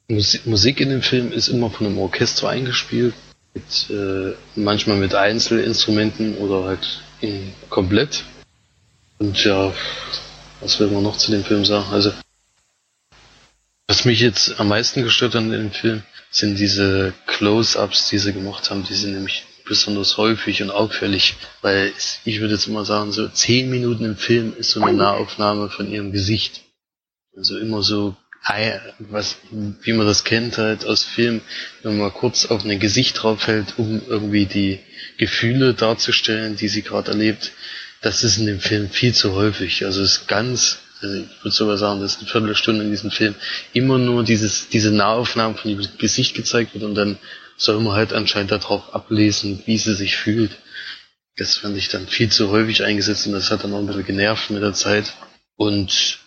Musi- Musik in dem Film ist immer von einem Orchester eingespielt, mit, äh, manchmal mit Einzelinstrumenten oder halt komplett. Und ja, was will man noch zu dem Film sagen? Also, was mich jetzt am meisten gestört hat in dem Film, sind diese Close-Ups, die sie gemacht haben. Die sind nämlich besonders häufig und auffällig, weil ich würde jetzt immer sagen, so zehn Minuten im Film ist so eine Nahaufnahme von ihrem Gesicht. Also immer so was, wie man das kennt halt aus Filmen, wenn man kurz auf ein Gesicht draufhält, um irgendwie die Gefühle darzustellen, die sie gerade erlebt. Das ist in dem Film viel zu häufig. Also es ist ganz, also ich würde sogar sagen, das ist eine Viertelstunde in diesem Film immer nur dieses, diese Nahaufnahmen von dem Gesicht gezeigt wird und dann soll man halt anscheinend darauf ablesen, wie sie sich fühlt. Das fand ich dann viel zu häufig eingesetzt und das hat dann auch ein bisschen genervt mit der Zeit. Und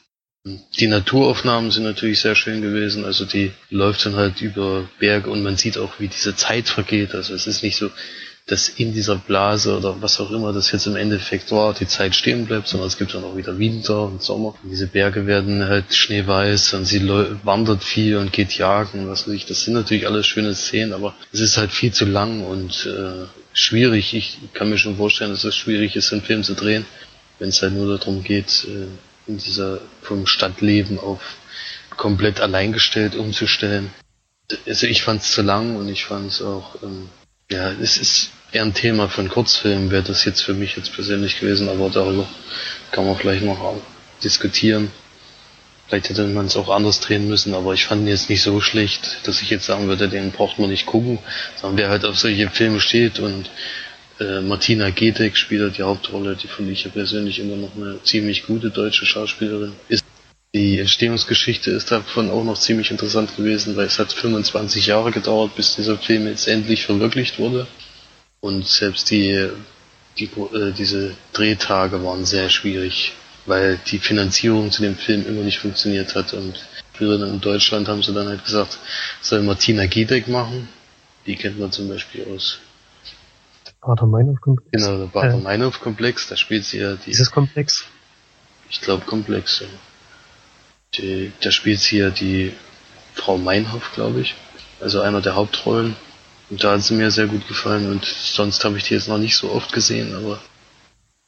die Naturaufnahmen sind natürlich sehr schön gewesen. Also die läuft dann halt über Berge und man sieht auch, wie diese Zeit vergeht. Also es ist nicht so, dass in dieser Blase oder was auch immer das jetzt im Endeffekt war, die Zeit stehen bleibt, sondern es gibt dann auch wieder Winter und Sommer. Und diese Berge werden halt schneeweiß und sie wandert viel und geht jagen, was weiß ich. Das sind natürlich alles schöne Szenen, aber es ist halt viel zu lang und äh, schwierig. Ich kann mir schon vorstellen, dass es schwierig ist, einen Film zu drehen, wenn es halt nur darum geht, äh, in dieser vom Stadtleben auf komplett alleingestellt umzustellen. Also ich fand es zu lang und ich fand es auch, ähm, ja, es ist eher ein Thema für einen Kurzfilm, wäre das jetzt für mich jetzt persönlich gewesen, aber darüber kann man vielleicht noch diskutieren. Vielleicht hätte man es auch anders drehen müssen, aber ich fand ihn jetzt nicht so schlecht, dass ich jetzt sagen würde, den braucht man nicht gucken, sondern wer halt auf solche Filme steht und äh, Martina Gedeck spielt halt die Hauptrolle, die finde ich ja persönlich immer noch eine ziemlich gute deutsche Schauspielerin ist. Die Entstehungsgeschichte ist davon auch noch ziemlich interessant gewesen, weil es hat 25 Jahre gedauert, bis dieser Film jetzt endlich verwirklicht wurde. Und selbst die, die äh, diese Drehtage waren sehr schwierig, weil die Finanzierung zu dem Film immer nicht funktioniert hat. Und in Deutschland haben sie dann halt gesagt, soll Martina Gedeck machen. Die kennt man zum Beispiel aus Bader-Meinhof-Komplex. Genau, der Bader-Meinhof-Komplex, da spielt sie ja die. Dieses Komplex? Ich glaube Komplex, ja. Die, da spielt sie ja die Frau Meinhof, glaube ich. Also einer der Hauptrollen. Und da hat sie mir sehr gut gefallen und sonst habe ich die jetzt noch nicht so oft gesehen, aber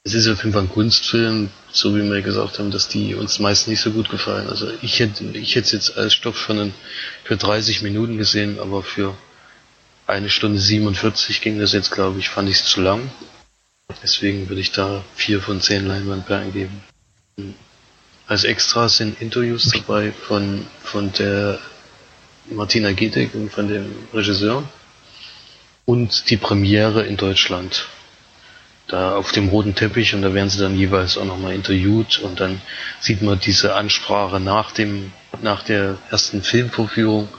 es ist auf jeden Fall ein Kunstfilm, so wie wir gesagt haben, dass die uns meist nicht so gut gefallen. Also ich hätte ich hätte jetzt als Stoff für, einen, für 30 Minuten gesehen, aber für eine Stunde 47 ging das jetzt, glaube ich, fand ich es zu lang. Deswegen würde ich da vier von zehn Leinwandperlen geben. Als Extra sind Interviews dabei von, von der Martina Gedeck und von dem Regisseur und die Premiere in Deutschland. Da auf dem roten Teppich und da werden sie dann jeweils auch nochmal interviewt und dann sieht man diese Ansprache nach dem, nach der ersten Filmvorführung,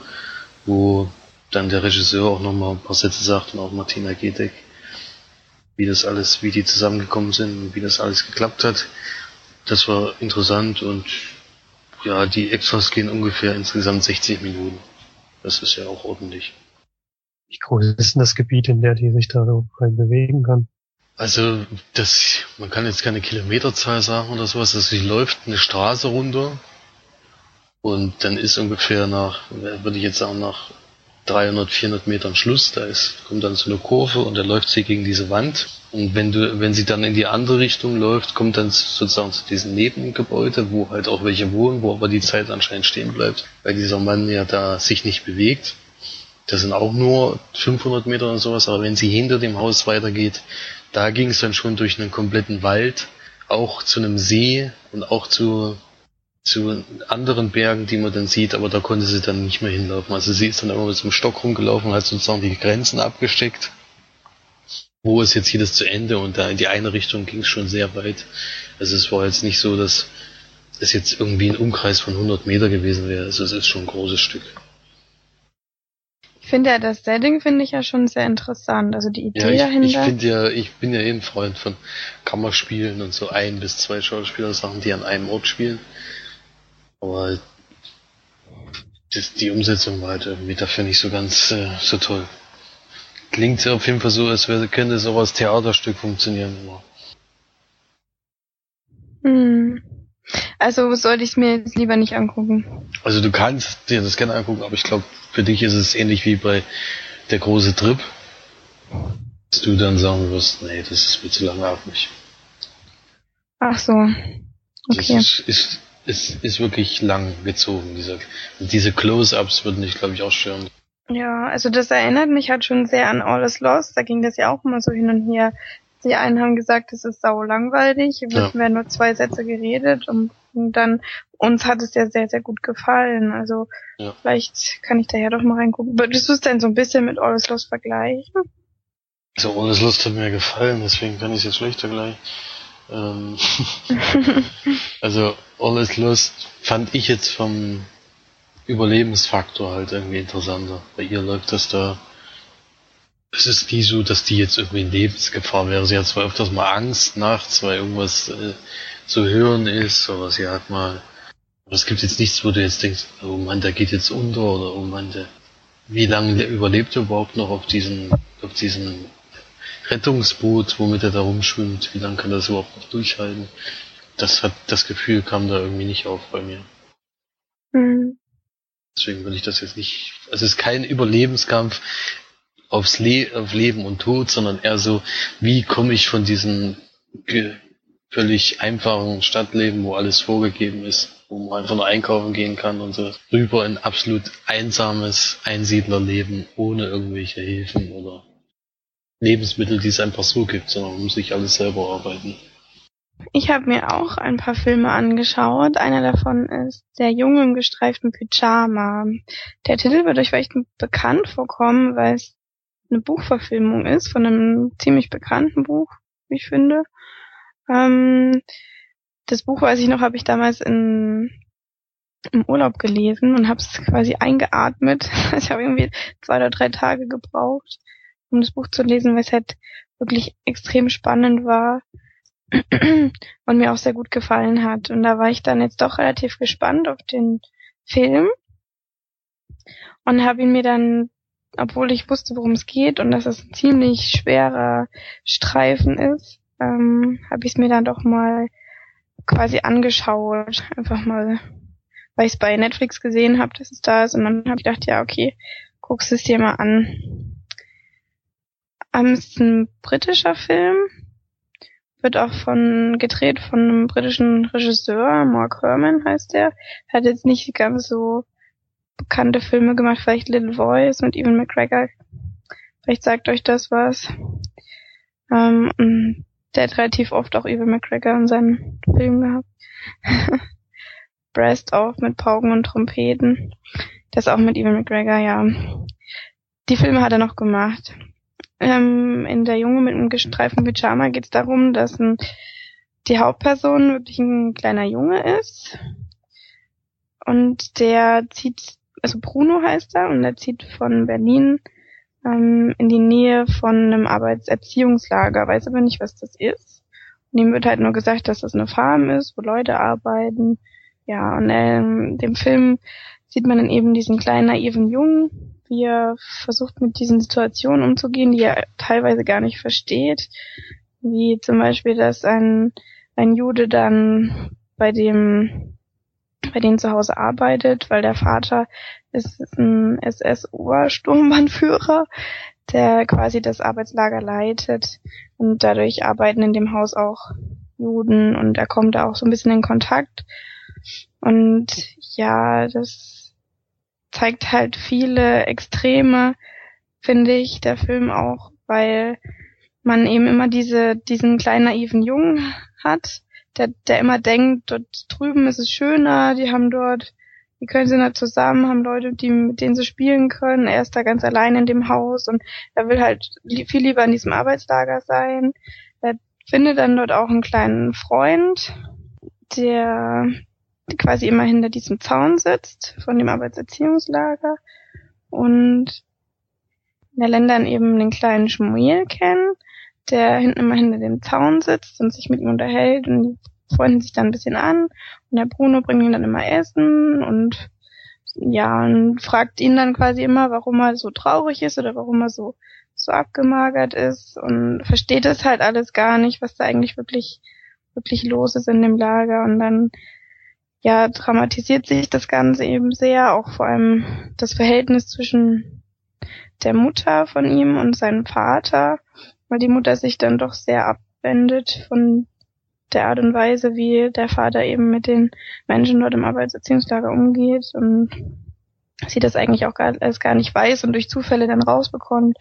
wo dann der Regisseur auch nochmal ein paar Sätze sagt und auch Martina Gedeck, wie das alles, wie die zusammengekommen sind und wie das alles geklappt hat. Das war interessant und ja, die Extras gehen ungefähr insgesamt 60 Minuten. Das ist ja auch ordentlich. Wie groß ist denn das Gebiet, in der die sich da so frei bewegen kann? Also, das, man kann jetzt keine Kilometerzahl sagen oder sowas. Also, sie läuft eine Straße runter und dann ist ungefähr nach, würde ich jetzt sagen, nach 300, 400 Metern Schluss, da ist, kommt dann so eine Kurve und da läuft sie gegen diese Wand. Und wenn du, wenn sie dann in die andere Richtung läuft, kommt dann sozusagen zu diesem Nebengebäude, wo halt auch welche wohnen, wo aber die Zeit anscheinend stehen bleibt, weil dieser Mann ja da sich nicht bewegt. Das sind auch nur 500 Meter oder sowas, aber wenn sie hinter dem Haus weitergeht, da ging es dann schon durch einen kompletten Wald, auch zu einem See und auch zu zu anderen Bergen, die man dann sieht, aber da konnte sie dann nicht mehr hinlaufen. Also sie ist dann immer mit so einem Stock rumgelaufen hat sozusagen die Grenzen abgesteckt. Wo ist jetzt hier das zu Ende? Und da in die eine Richtung ging es schon sehr weit. Also es war jetzt nicht so, dass es jetzt irgendwie ein Umkreis von 100 Meter gewesen wäre. Also es ist schon ein großes Stück. Ich finde ja, das Setting finde ich ja schon sehr interessant. Also die Idee ja, ich, dahinter. Ich finde ja, ich bin ja eh ein Freund von Kammerspielen und so ein bis zwei Schauspieler Sachen, die an einem Ort spielen. Aber das, die Umsetzung war halt irgendwie dafür nicht so ganz äh, so toll. Klingt auf jeden Fall so, als wäre, könnte es auch als Theaterstück funktionieren. Immer. Hm. Also sollte ich es mir jetzt lieber nicht angucken. Also du kannst dir das gerne angucken, aber ich glaube, für dich ist es ähnlich wie bei der große Trip. Dass du dann sagen wirst, nee, das ist mir zu langatmig. Ach so. Okay. Das ist, ist ist, ist wirklich lang gezogen. Diese, diese Close-Ups würden dich, glaube ich, auch stören. Ja, also das erinnert mich halt schon sehr an All is Lost. Da ging das ja auch immer so hin und her. Die einen haben gesagt, es ist sau langweilig. Hier ja. werden nur zwei Sätze geredet und Und dann, uns hat es ja sehr, sehr gut gefallen. Also Ja. vielleicht kann ich da ja doch mal reingucken. Würdest du es denn so ein bisschen mit All is Lost vergleichen? So, alles Lust hat mir gefallen, deswegen kann ich es jetzt schlechter gleich. Ähm, (laughs) also, All is Lost fand ich jetzt vom Überlebensfaktor halt irgendwie interessanter. Bei ihr läuft das da. Es ist nie so, dass die jetzt irgendwie in Lebensgefahr wäre. Sie hat zwar öfters mal Angst nachts, weil irgendwas äh, zu hören ist, oder sie hat mal. Aber es gibt jetzt nichts, wo du jetzt denkst, oh Mann, der geht jetzt unter, oder oh Mann, der. Wie lange le- überlebt er überhaupt noch auf diesen, auf diesen Rettungsboot, womit er da rumschwimmt? Wie lange kann er das überhaupt noch durchhalten? Das hat, das Gefühl kam da irgendwie nicht auf bei mir. Hm. Deswegen will ich das jetzt nicht. Also es ist kein Überlebenskampf aufs Le auf Leben und Tod, sondern eher so, wie komme ich von diesem völlig einfachen Stadtleben, wo alles vorgegeben ist, wo man einfach nur einkaufen gehen kann und so, rüber in absolut einsames Einsiedlerleben ohne irgendwelche Hilfen oder Lebensmittel, die es einfach so gibt, sondern man muss sich alles selber arbeiten. Ich habe mir auch ein paar Filme angeschaut. Einer davon ist Der Junge im gestreiften Pyjama. Der Titel wird euch vielleicht bekannt vorkommen, weil es eine Buchverfilmung ist von einem ziemlich bekannten Buch, wie ich finde. Ähm, das Buch, weiß ich noch, habe ich damals in, im Urlaub gelesen und habe es quasi eingeatmet. (laughs) Ich habe irgendwie zwei oder drei Tage gebraucht, um das Buch zu lesen, weil es halt wirklich extrem spannend war (clears throat) und mir auch sehr gut gefallen hat. Und da war ich dann jetzt doch relativ gespannt auf den Film und habe ihn mir dann, obwohl ich wusste, worum es geht und dass es ein ziemlich schwerer Streifen ist, ähm, habe ich es mir dann doch mal quasi angeschaut, einfach mal, weil ich es bei Netflix gesehen habe, dass es da ist und dann habe ich gedacht, ja okay, guckst es dir mal an. Ähm, es ist ein britischer Film, wird auch von gedreht von einem britischen Regisseur, Mark Herman heißt der. Hat jetzt nicht ganz so bekannte Filme gemacht, vielleicht Little Voice mit Ewan McGregor. Vielleicht sagt euch das was. Ähm, und der hat relativ oft auch Ewan McGregor in seinen Filmen gehabt. (laughs) Breast auch mit Pauken und Trompeten. Das auch mit Ewan McGregor, ja. Die Filme hat er noch gemacht. Ähm, in der Junge mit einem gestreiften Pyjama geht es darum, dass ein, die Hauptperson wirklich ein kleiner Junge ist. Und der zieht, also Bruno heißt er, und er zieht von Berlin ähm, in die Nähe von einem Arbeitserziehungslager, weiß aber nicht, was das ist. Und ihm wird halt nur gesagt, dass das eine Farm ist, wo Leute arbeiten. Ja, und ähm, dem Film sieht man dann eben diesen kleinen naiven Jungen, wie er versucht mit diesen Situationen umzugehen, die er teilweise gar nicht versteht. Wie zum Beispiel, dass ein, ein Jude dann bei dem, bei denen zu Hause arbeitet, weil der Vater ist ein SS-Obersturmbannführer, der quasi das Arbeitslager leitet und dadurch arbeiten in dem Haus auch Juden und er kommt da auch so ein bisschen in Kontakt. Und ja, das zeigt halt viele Extreme, finde ich, der Film auch, weil man eben immer diese, diesen kleinen naiven Jungen hat, der, der immer denkt, dort drüben ist es schöner, die haben dort, die können sie da zusammen, haben Leute, die, mit denen sie spielen können, er ist da ganz allein in dem Haus und er will halt viel lieber in diesem Arbeitslager sein. Er findet dann dort auch einen kleinen Freund, der quasi immer hinter diesem Zaun sitzt von dem Arbeitserziehungslager und er lernt dann eben den kleinen Schmuel kennen, der hinten immer hinter dem Zaun sitzt und sich mit ihm unterhält und die freunden sich dann ein bisschen an. Und der Bruno bringt ihm dann immer Essen und ja, und fragt ihn dann quasi immer, warum er so traurig ist oder warum er so, so abgemagert ist und versteht es halt alles gar nicht, was da eigentlich wirklich, wirklich los ist in dem Lager. Und dann ja, dramatisiert sich das Ganze eben sehr, auch vor allem das Verhältnis zwischen der Mutter von ihm und seinem Vater, weil die Mutter sich dann doch sehr abwendet von der Art und Weise, wie der Vater eben mit den Menschen dort im Arbeitserziehungslager umgeht und sie das eigentlich auch gar, als gar nicht weiß und durch Zufälle dann rausbekommt.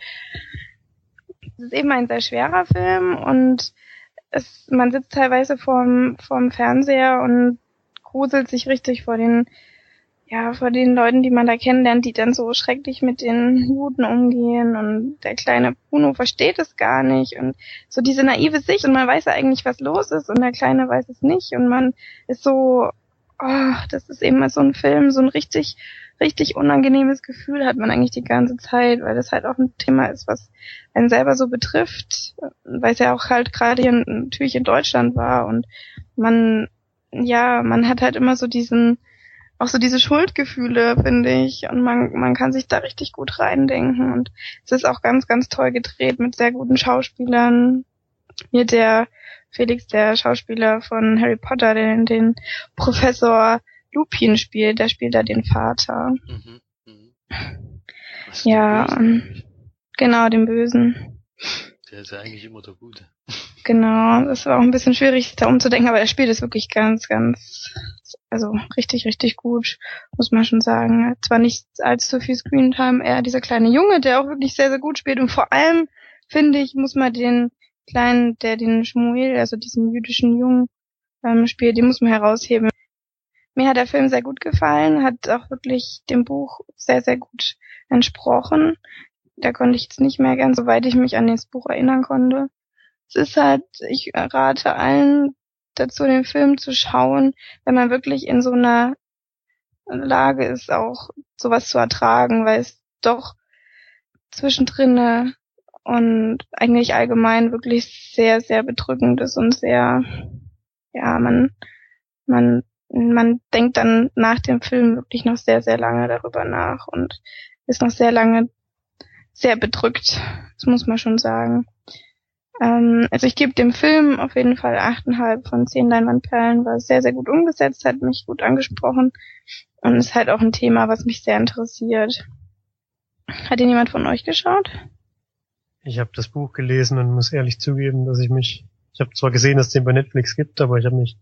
Es ist eben ein sehr schwerer Film und es, man sitzt teilweise vorm, vorm Fernseher und gruselt sich richtig vor den, ja, vor den Leuten, die man da kennenlernt, die dann so schrecklich mit den Juden umgehen. Und der kleine Bruno versteht es gar nicht. Und so diese naive Sicht. Und man weiß ja eigentlich, was los ist. Und der Kleine weiß es nicht. Und man ist so, oh, das ist eben so ein Film, so ein richtig richtig unangenehmes Gefühl hat man eigentlich die ganze Zeit, weil das halt auch ein Thema ist, was einen selber so betrifft, weil es ja auch halt gerade hier natürlich in Deutschland war. Und man, ja, man hat halt immer so diesen, auch so diese Schuldgefühle, finde ich, und man, man kann sich da richtig gut reindenken und es ist auch ganz, ganz toll gedreht mit sehr guten Schauspielern. Hier der Felix, der Schauspieler von Harry Potter, den, den Professor Lupin spielt, der spielt da den Vater. Mhm. Mhm. Ja, genau, den Bösen. Der ist ja eigentlich immer der Gute. Genau, das war auch ein bisschen schwierig, da umzudenken, aber er spielt es wirklich ganz, ganz, also richtig, richtig gut, muss man schon sagen. Zwar nicht allzu viel Screentime, eher dieser kleine Junge, der auch wirklich sehr, sehr gut spielt und vor allem, finde ich, muss man den kleinen, der den Shmuel, also diesen jüdischen Jungen ähm, spielt, den muss man herausheben. Mir hat der Film sehr gut gefallen, hat auch wirklich dem Buch sehr, sehr gut entsprochen. Da konnte ich jetzt nicht mehr ganz, soweit ich mich an das Buch erinnern konnte. Es ist halt, ich rate allen dazu, den Film zu schauen, wenn man wirklich in so einer Lage ist, auch sowas zu ertragen, weil es doch zwischendrin und eigentlich allgemein wirklich sehr, sehr bedrückend ist und sehr, ja, man, man man denkt dann nach dem Film wirklich noch sehr, sehr lange darüber nach und ist noch sehr lange sehr bedrückt. Das muss man schon sagen. Ähm, also ich gebe dem Film auf jeden Fall achteinhalb von zehn Leinwandperlen, war sehr, sehr gut umgesetzt, hat mich gut angesprochen und ist halt auch ein Thema, was mich sehr interessiert. Hat ihn jemand von euch geschaut? Ich habe das Buch gelesen und muss ehrlich zugeben, dass ich mich, ich habe zwar gesehen, dass es den bei Netflix gibt, aber ich habe mich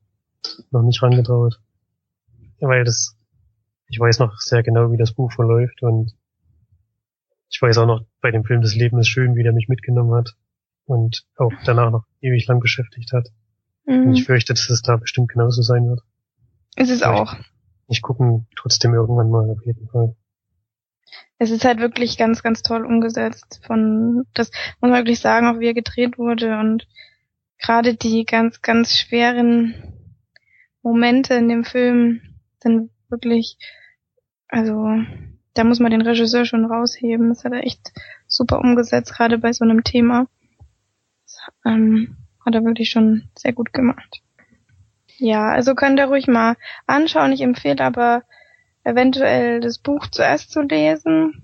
noch nicht rangetraut. Weil das, ich weiß noch sehr genau, wie das Buch verläuft und ich weiß auch noch bei dem Film Das Leben ist schön, wie der mich mitgenommen hat und auch danach noch ewig lang beschäftigt hat. Mhm. Und ich fürchte, dass es da bestimmt genauso sein wird. Ist es auch. Ich gucken trotzdem irgendwann mal auf jeden Fall. Es ist halt wirklich ganz, ganz toll umgesetzt von, das muss man wirklich sagen, auch wie er gedreht wurde und gerade die ganz, ganz schweren Momente in dem Film sind wirklich, also da muss man den Regisseur schon rausheben. Das hat er echt super umgesetzt, gerade bei so einem Thema. Ähm, hat er wirklich schon sehr gut gemacht. Ja, also könnt ihr ruhig mal anschauen. Ich empfehle aber eventuell das Buch zuerst zu lesen,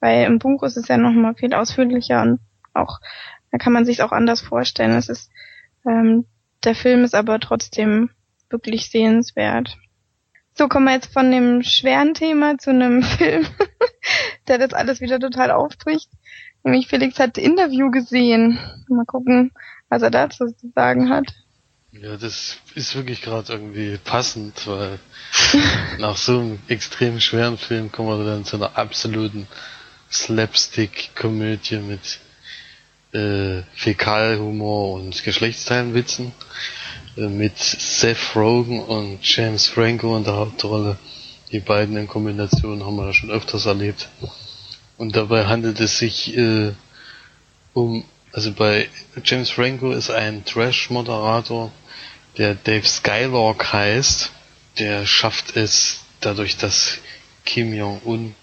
weil im Buch ist es ja nochmal viel ausführlicher und auch, da kann man sich auch anders vorstellen. Es ist, ähm, der Film ist aber trotzdem wirklich sehenswert. So kommen wir jetzt von dem schweren Thema zu einem (laughs) Film, der das alles wieder total aufbricht. Nämlich Felix hat Interview gesehen. Mal gucken, was er dazu zu sagen hat. Ja, das ist wirklich gerade irgendwie passend, weil (laughs) nach so einem extrem schweren Film kommen wir dann zu einer absoluten Slapstick-Komödie mit äh, Fäkalhumor und Geschlechtsteilenwitzen. Äh, mit Seth Rogen und James Franco in der Hauptrolle. Die beiden in Kombination haben wir ja schon öfters erlebt. Und dabei handelt es sich äh, um, also bei James Franco ist ein Trash-Moderator, der Dave Skylark heißt. Der schafft es dadurch, dass Kim Jong-un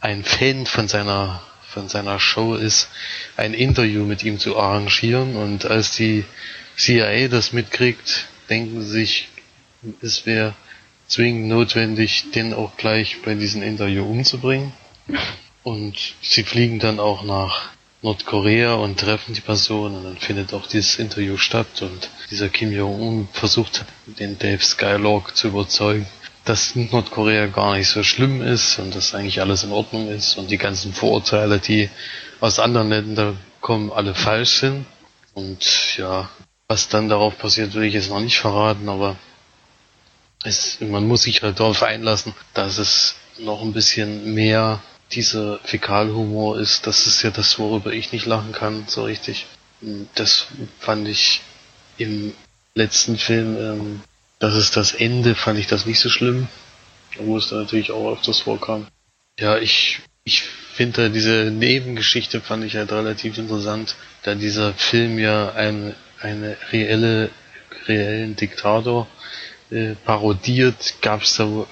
ein Fan von seiner von seiner Show ist, ein Interview mit ihm zu arrangieren und als die CIA das mitkriegt, denken sie sich, es wäre zwingend notwendig, den auch gleich bei diesem Interview umzubringen. Und sie fliegen dann auch nach Nordkorea und treffen die Person und dann findet auch dieses Interview statt und dieser Kim Jong-un versucht den Dave Skylark zu überzeugen, dass Nordkorea gar nicht so schlimm ist und dass eigentlich alles in Ordnung ist und die ganzen Vorurteile, die aus anderen Ländern kommen, alle falsch sind. Und ja, was dann darauf passiert, will ich jetzt noch nicht verraten, aber es, man muss sich halt darauf einlassen, dass es noch ein bisschen mehr dieser Fäkalhumor ist. Das ist ja das, worüber ich nicht lachen kann, so richtig. Das fand ich im letzten Film ähm, Das ist das Ende, fand ich das nicht so schlimm. Obwohl es da natürlich auch öfters vorkam. Ja, ich, ich finde diese Nebengeschichte fand ich halt relativ interessant, da dieser Film ja ein, eine reelle, reellen Diktator äh, parodiert, da,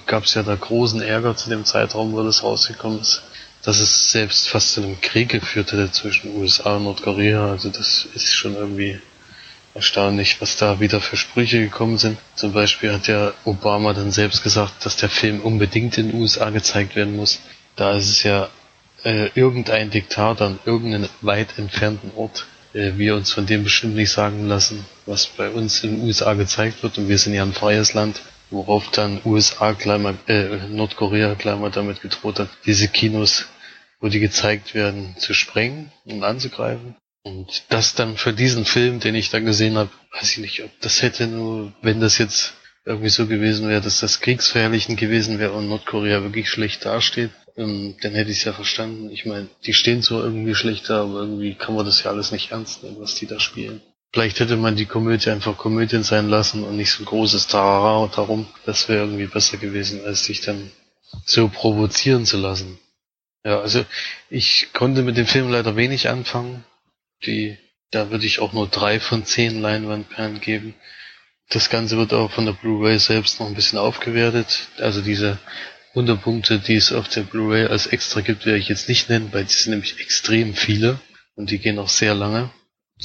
gab's ja da großen Ärger zu dem Zeitraum, wo das rausgekommen ist, dass es selbst fast zu einem Krieg geführt hätte zwischen USA und Nordkorea. Also das ist schon irgendwie erstaunlich, was da wieder für Sprüche gekommen sind. Zum Beispiel hat ja Obama dann selbst gesagt, dass der Film unbedingt in den USA gezeigt werden muss. Da ist es ja äh, irgendein Diktator an irgendeinem weit entfernten Ort, äh, wir uns von dem bestimmt nicht sagen lassen, was bei uns in den USA gezeigt wird und wir sind ja ein freies Land, worauf dann USA gleich mal, äh, Nordkorea gleich mal damit gedroht hat, diese Kinos, wo die gezeigt werden, zu sprengen und anzugreifen. Und das dann für diesen Film, den ich da gesehen habe, weiß ich nicht, ob das hätte nur, wenn das jetzt irgendwie so gewesen wäre, dass das kriegsverherrlichen gewesen wäre und Nordkorea wirklich schlecht dasteht, ähm, dann hätte ich es ja verstanden. Ich meine, die stehen zwar irgendwie schlechter, aber irgendwie kann man das ja alles nicht ernst nehmen, was die da spielen. Vielleicht hätte man die Komödie einfach Komödien sein lassen und nicht so ein großes Tarara darum. Das wäre irgendwie besser gewesen, als sich dann so provozieren zu lassen. Ja, also ich konnte mit dem Film leider wenig anfangen. Die, da würde ich auch nur drei von zehn Leinwandperlen geben. Das Ganze wird auch von der Blu-ray selbst noch ein bisschen aufgewertet. Also diese Unterpunkte, die es auf der Blu-ray als extra gibt, werde ich jetzt nicht nennen, weil die sind nämlich extrem viele und die gehen auch sehr lange.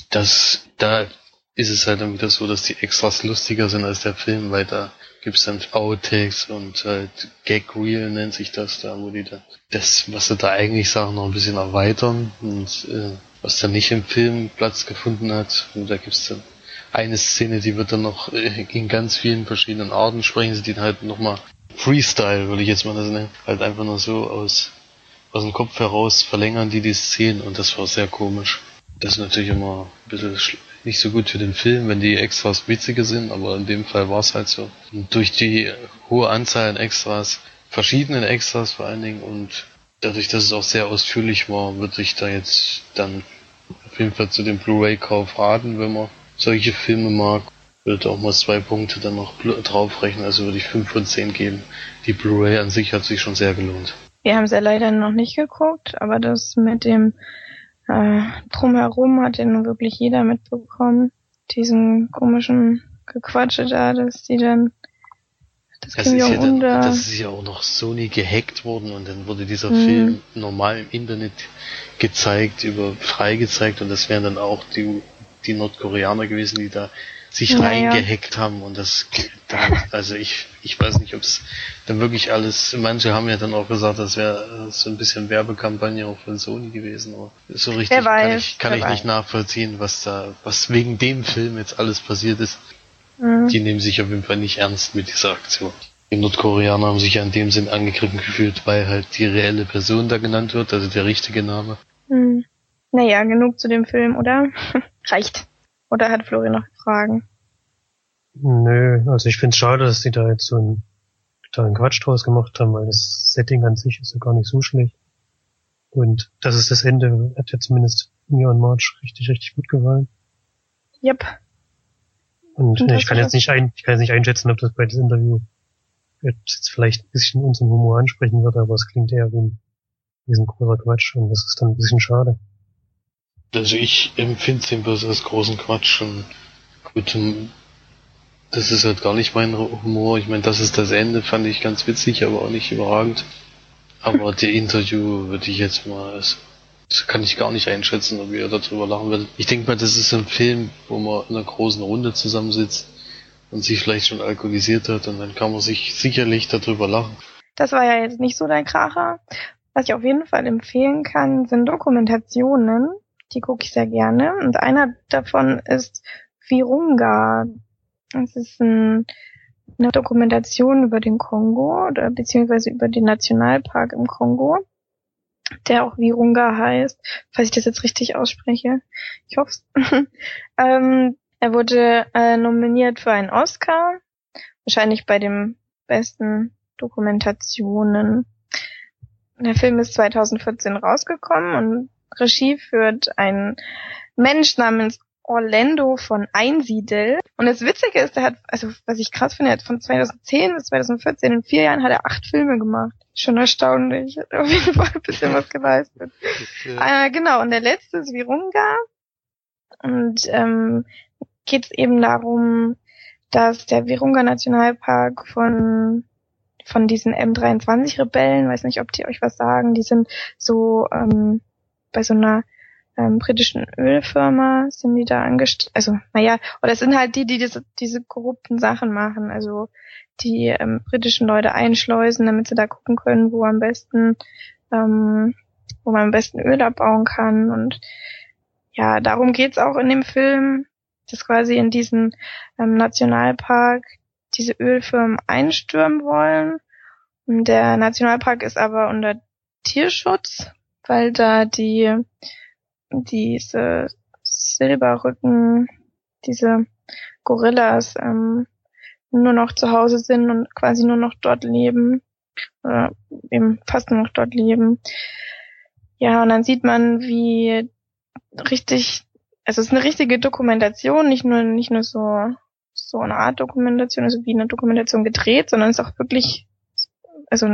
Das, da ist es halt dann wieder so, dass die Extras lustiger sind als der Film, weil da gibt's dann Outtakes und halt Gag Reel nennt sich das da, wo die da das, was sie da eigentlich sagen, noch ein bisschen erweitern und äh, was dann nicht im Film Platz gefunden hat. Und da gibt's dann eine Szene, die wird dann noch äh, in ganz vielen verschiedenen Arten sprechen sie die halt nochmal Freestyle, würde ich jetzt mal das nennen. Halt einfach nur so aus, aus dem Kopf heraus verlängern die die Szenen und das war sehr komisch. Das ist natürlich immer ein bisschen nicht so gut für den Film, wenn die Extras witziger sind, aber in dem Fall war es halt so. Und durch die hohe Anzahl an Extras, verschiedenen Extras vor allen Dingen und dadurch, dass es auch sehr ausführlich war, würde ich da jetzt dann auf jeden Fall zu dem Blu-ray-Kauf raten, wenn man solche Filme mag. Würde auch mal zwei Punkte dann noch draufrechnen, also würde ich fünf von zehn geben. Die Blu-ray an sich hat sich schon sehr gelohnt. Wir haben es ja leider noch nicht geguckt, aber das mit dem äh, Drumherum hat ja nun wirklich jeder mitbekommen. Diesen komischen Gequatsche da, dass die dann das, das ist, ja dann, das ist ja auch noch Sony gehackt worden und dann wurde dieser mhm. Film normal im Internet gezeigt, über frei gezeigt und das wären dann auch die, die Nordkoreaner gewesen, die da sich ja, reingehackt haben und das (laughs) also ich ich weiß nicht ob es dann wirklich alles manche haben ja dann auch gesagt das wäre so ein bisschen Werbekampagne auch von Sony gewesen aber so richtig weiß, kann ich kann ich weiß. nicht nachvollziehen was da was wegen dem Film jetzt alles passiert ist mhm. die nehmen sich auf jeden Fall nicht ernst mit dieser Aktion die Nordkoreaner haben sich ja in dem Sinn angegriffen gefühlt weil halt die reelle Person da genannt wird also der richtige Name mhm. naja genug zu dem Film oder (laughs) reicht oder hat Florian noch Fragen? Nö, also ich finde es schade, dass die da jetzt so einen totalen Quatsch draus gemacht haben, weil das Setting an sich ist ja gar nicht so schlecht. Und das ist das Ende, hat ja zumindest mir und March richtig, richtig gut gefallen. Yep. Und, und ich kann jetzt nicht ein, ich kann jetzt nicht einschätzen, ob das bei diesem Interview jetzt vielleicht ein bisschen unseren Humor ansprechen wird, aber es klingt eher wie ein, wie ein großer Quatsch und das ist dann ein bisschen schade. Also ich empfinde bloß als großen Quatsch und gut, das ist halt gar nicht mein Humor. Ich meine, das ist das Ende, fand ich ganz witzig, aber auch nicht überragend. Aber die Interview würde ich jetzt mal, das kann ich gar nicht einschätzen, ob ihr darüber lachen werdet. Ich denke mal, das ist ein Film, wo man in einer großen Runde zusammensitzt und sich vielleicht schon alkoholisiert hat und dann kann man sich sicherlich darüber lachen. Das war ja jetzt nicht so dein Kracher. Was ich auf jeden Fall empfehlen kann, sind Dokumentationen die gucke ich sehr gerne. Und einer davon ist Virunga. Das ist ein, eine Dokumentation über den Kongo oder beziehungsweise über den Nationalpark im Kongo, der auch Virunga heißt, falls ich das jetzt richtig ausspreche. Ich hoffe (laughs) ähm, Er wurde äh, nominiert für einen Oscar, wahrscheinlich bei dem besten Dokumentationen. Der Film ist 2014 rausgekommen und Regie führt ein Mensch namens Orlando von Einsiedel. Und das Witzige ist, der hat, also was ich krass finde, er hat von 2010 bis 2014, in vier Jahren hat er acht Filme gemacht. Schon erstaunlich. Hat (laughs) auf jeden Fall ein bisschen was geleistet. Ja. Äh, genau, und der letzte ist Virunga. Und ähm, geht es eben darum, dass der Virunga Nationalpark von von diesen M23-Rebellen, weiß nicht, ob die euch was sagen, die sind so ähm, bei so einer ähm, britischen Ölfirma sind die da angestellt, also naja, oder es sind halt die, die diese, diese korrupten Sachen machen, also die ähm, britischen Leute einschleusen, damit sie da gucken können, wo am besten, ähm, wo man am besten Öl abbauen kann und ja, darum geht's auch in dem Film, dass quasi in diesen ähm, Nationalpark diese Ölfirmen einstürmen wollen. Und der Nationalpark ist aber unter Tierschutz, weil da die diese Silberrücken, diese Gorillas ähm, nur noch zu Hause sind und quasi nur noch dort leben oder eben fast nur noch dort leben. Ja, und dann sieht man, wie richtig, also es ist eine richtige Dokumentation, nicht nur nicht nur so so eine Art Dokumentation, also wie eine Dokumentation gedreht, sondern es ist auch wirklich also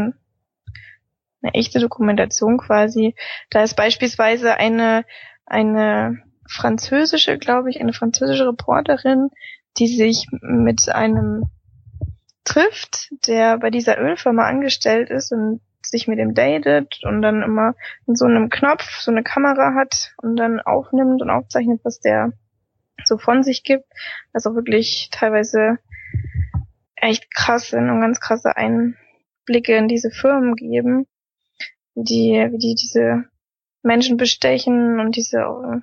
eine echte Dokumentation quasi. Da ist beispielsweise eine eine französische, glaube ich, eine französische Reporterin, die sich mit einem trifft, der bei dieser Ölfirma angestellt ist und sich mit ihm datet und dann immer in so einem Knopf so eine Kamera hat und dann aufnimmt und aufzeichnet, was der so von sich gibt. Also wirklich teilweise echt krass sind und ganz krasse Einblicke in diese Firmen geben, die, wie die diese Menschen bestechen und diese, äh,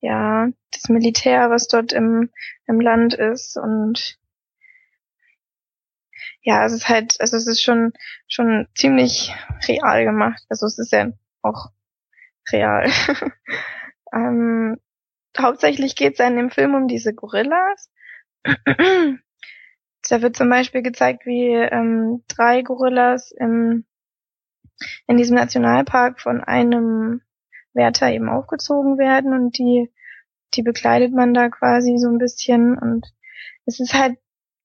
ja, das Militär, was dort im, im Land ist und ja, es ist halt, also es ist schon, schon ziemlich real gemacht. Also es ist ja auch real. (laughs) ähm, hauptsächlich geht es ja in dem Film um diese Gorillas. (clears throat) da wird zum Beispiel gezeigt, wie ähm, drei Gorillas im, in diesem Nationalpark von einem Wärter eben aufgezogen werden und die, die bekleidet man da quasi so ein bisschen und es ist halt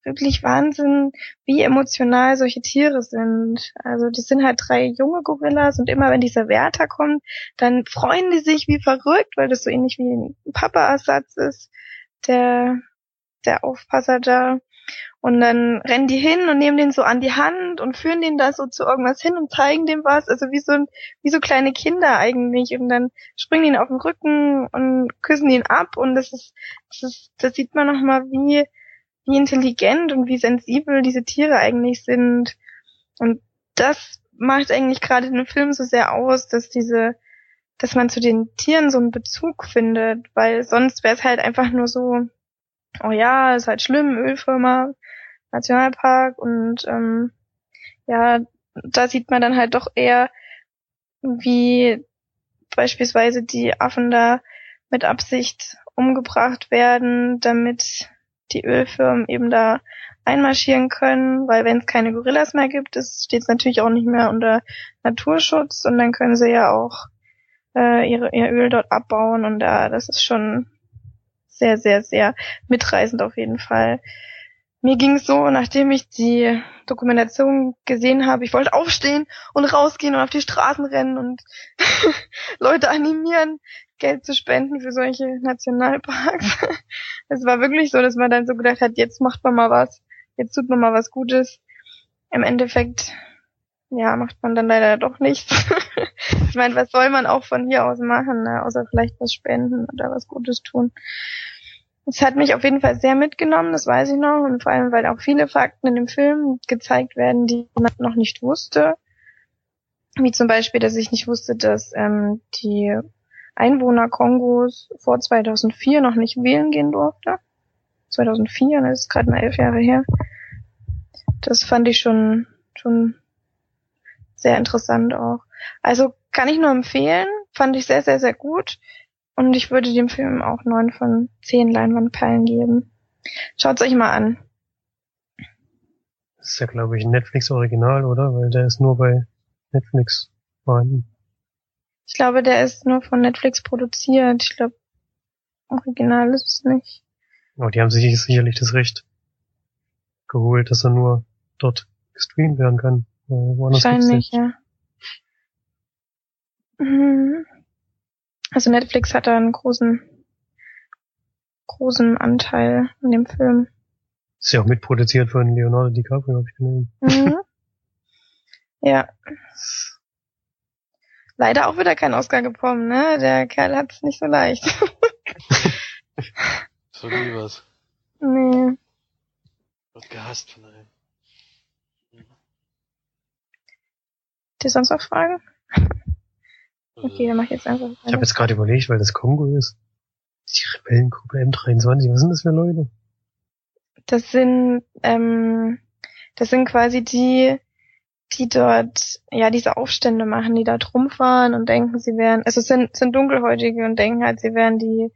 wirklich Wahnsinn, wie emotional solche Tiere sind. Also die sind halt drei junge Gorillas und immer wenn dieser Wärter kommt, dann freuen die sich wie verrückt, weil das so ähnlich wie ein Papa-Ersatz ist, der, der Aufpasser da. Und dann rennen die hin und nehmen den so an die Hand und führen den da so zu irgendwas hin und zeigen dem was. Also wie so, wie so kleine Kinder eigentlich. Und dann springen die ihn auf den Rücken und küssen ihn ab. Und das ist, das ist, das sieht man nochmal, wie, wie intelligent und wie sensibel diese Tiere eigentlich sind. Und das macht eigentlich gerade den Film so sehr aus, dass diese, dass man zu den Tieren so einen Bezug findet, weil sonst wäre es halt einfach nur so, oh ja, ist halt schlimm, Ölfirma, Nationalpark und ähm, ja, da sieht man dann halt doch eher, wie beispielsweise die Affen da mit Absicht umgebracht werden, damit die Ölfirmen eben da einmarschieren können, weil wenn es keine Gorillas mehr gibt, steht es natürlich auch nicht mehr unter Naturschutz und dann können sie ja auch äh, ihre, ihr Öl dort abbauen und da das ist schon sehr, sehr, sehr mitreißend auf jeden Fall. Mir ging es so, nachdem ich die Dokumentation gesehen habe, ich wollte aufstehen und rausgehen und auf die Straßen rennen und (laughs) Leute animieren, Geld zu spenden für solche Nationalparks. (laughs) Es war wirklich so, dass man dann so gedacht hat, jetzt macht man mal was, jetzt tut man mal was Gutes. Im Endeffekt, ja, macht man dann leider doch nichts. (laughs) ich meine, was soll man auch von hier aus machen, ne? außer vielleicht was spenden oder was Gutes tun. Es hat mich auf jeden Fall sehr mitgenommen, das weiß ich noch, und vor allem, weil auch viele Fakten in dem Film gezeigt werden, die man noch nicht wusste. Wie zum Beispiel, dass ich nicht wusste, dass ähm, die Einwohner Kongos vor 2004 noch nicht wählen gehen durfte. 2004, das ist gerade mal elf Jahre her. Das fand ich schon, schon sehr interessant auch. Also kann ich nur empfehlen, fand ich sehr, sehr, sehr gut. Und ich würde dem Film auch neun von zehn Leinwandperlen geben. Schaut's euch mal an. Das ist ja, glaube ich, ein Netflix-Original, oder? Weil der ist nur bei Netflix vorhanden. Ich glaube, der ist nur von Netflix produziert. Ich glaube, Original ist es nicht. Aber die haben sich sicherlich das Recht geholt, dass er nur dort gestreamt werden kann. Wahrscheinlich, ja. Mhm. Also Netflix hat da einen großen, großen Anteil an dem Film. Ist ja auch mitproduziert von Leonardo DiCaprio, habe ich gesehen. Mhm. (laughs) ja. Leider auch wieder kein Oscar bekommen, ne? Der Kerl hat's nicht so leicht. (laughs) So wie was. nee. Wird gehasst von allen. Dir sonst noch Fragen? Okay, dann mach ich jetzt einfach Ich habe jetzt gerade überlegt, weil das Kongo ist. Die Rebellengruppe M23, was sind das für Leute? Das sind, ähm, das sind quasi die, die dort, ja, diese Aufstände machen, die dort rumfahren und denken, sie wären, also sind, sind Dunkelhäutige und denken halt, sie wären die,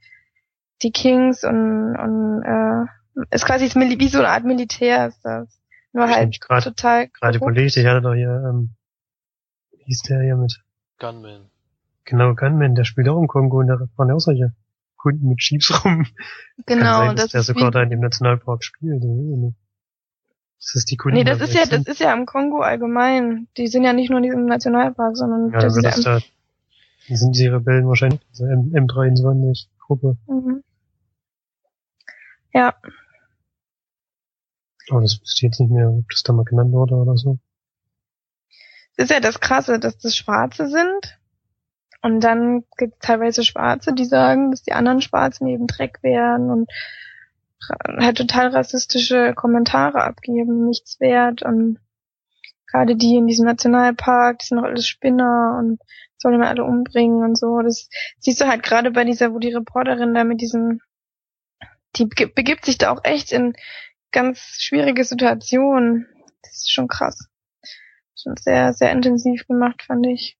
die Kings und, und, äh, ist quasi das Mil- wie so eine Art Militär ist das. Nur Ich halt grad- total Gerade überlegt, ich hatte doch hier, ähm, hieß der hier mit, Gunman. genau, Gunman, der spielt auch im Kongo und da fahren ja auch solche Kunden mit Jeeps (laughs) rum. Kann Genau, sein, und dass das der ist sogar da in dem Nationalpark spielt. Das ist die Kunden. nee, das da ist ja, das sind. ist ja im Kongo allgemein. Die sind ja nicht nur in diesem Nationalpark, sondern Ja, das ist das ja da, die sind die Rebellen wahrscheinlich, diese M M23-Gruppe. Mhm. Ja, Aber das wüsste ich jetzt nicht mehr, ob das da mal genannt wurde oder so. Ist ja das Krasse, dass das Schwarze sind. Und dann gibt es teilweise Schwarze, die sagen, dass die anderen Schwarzen eben Dreck wären und halt total rassistische Kommentare abgeben, nichts wert. Und gerade die in diesem Nationalpark, die sind doch alles Spinner und sollen wir alle umbringen und so. Das siehst du halt gerade bei dieser, wo die Reporterin da mit diesem, die begi- begibt sich da auch echt in ganz schwierige Situationen. Das ist schon krass schon sehr, sehr intensiv gemacht, fand ich.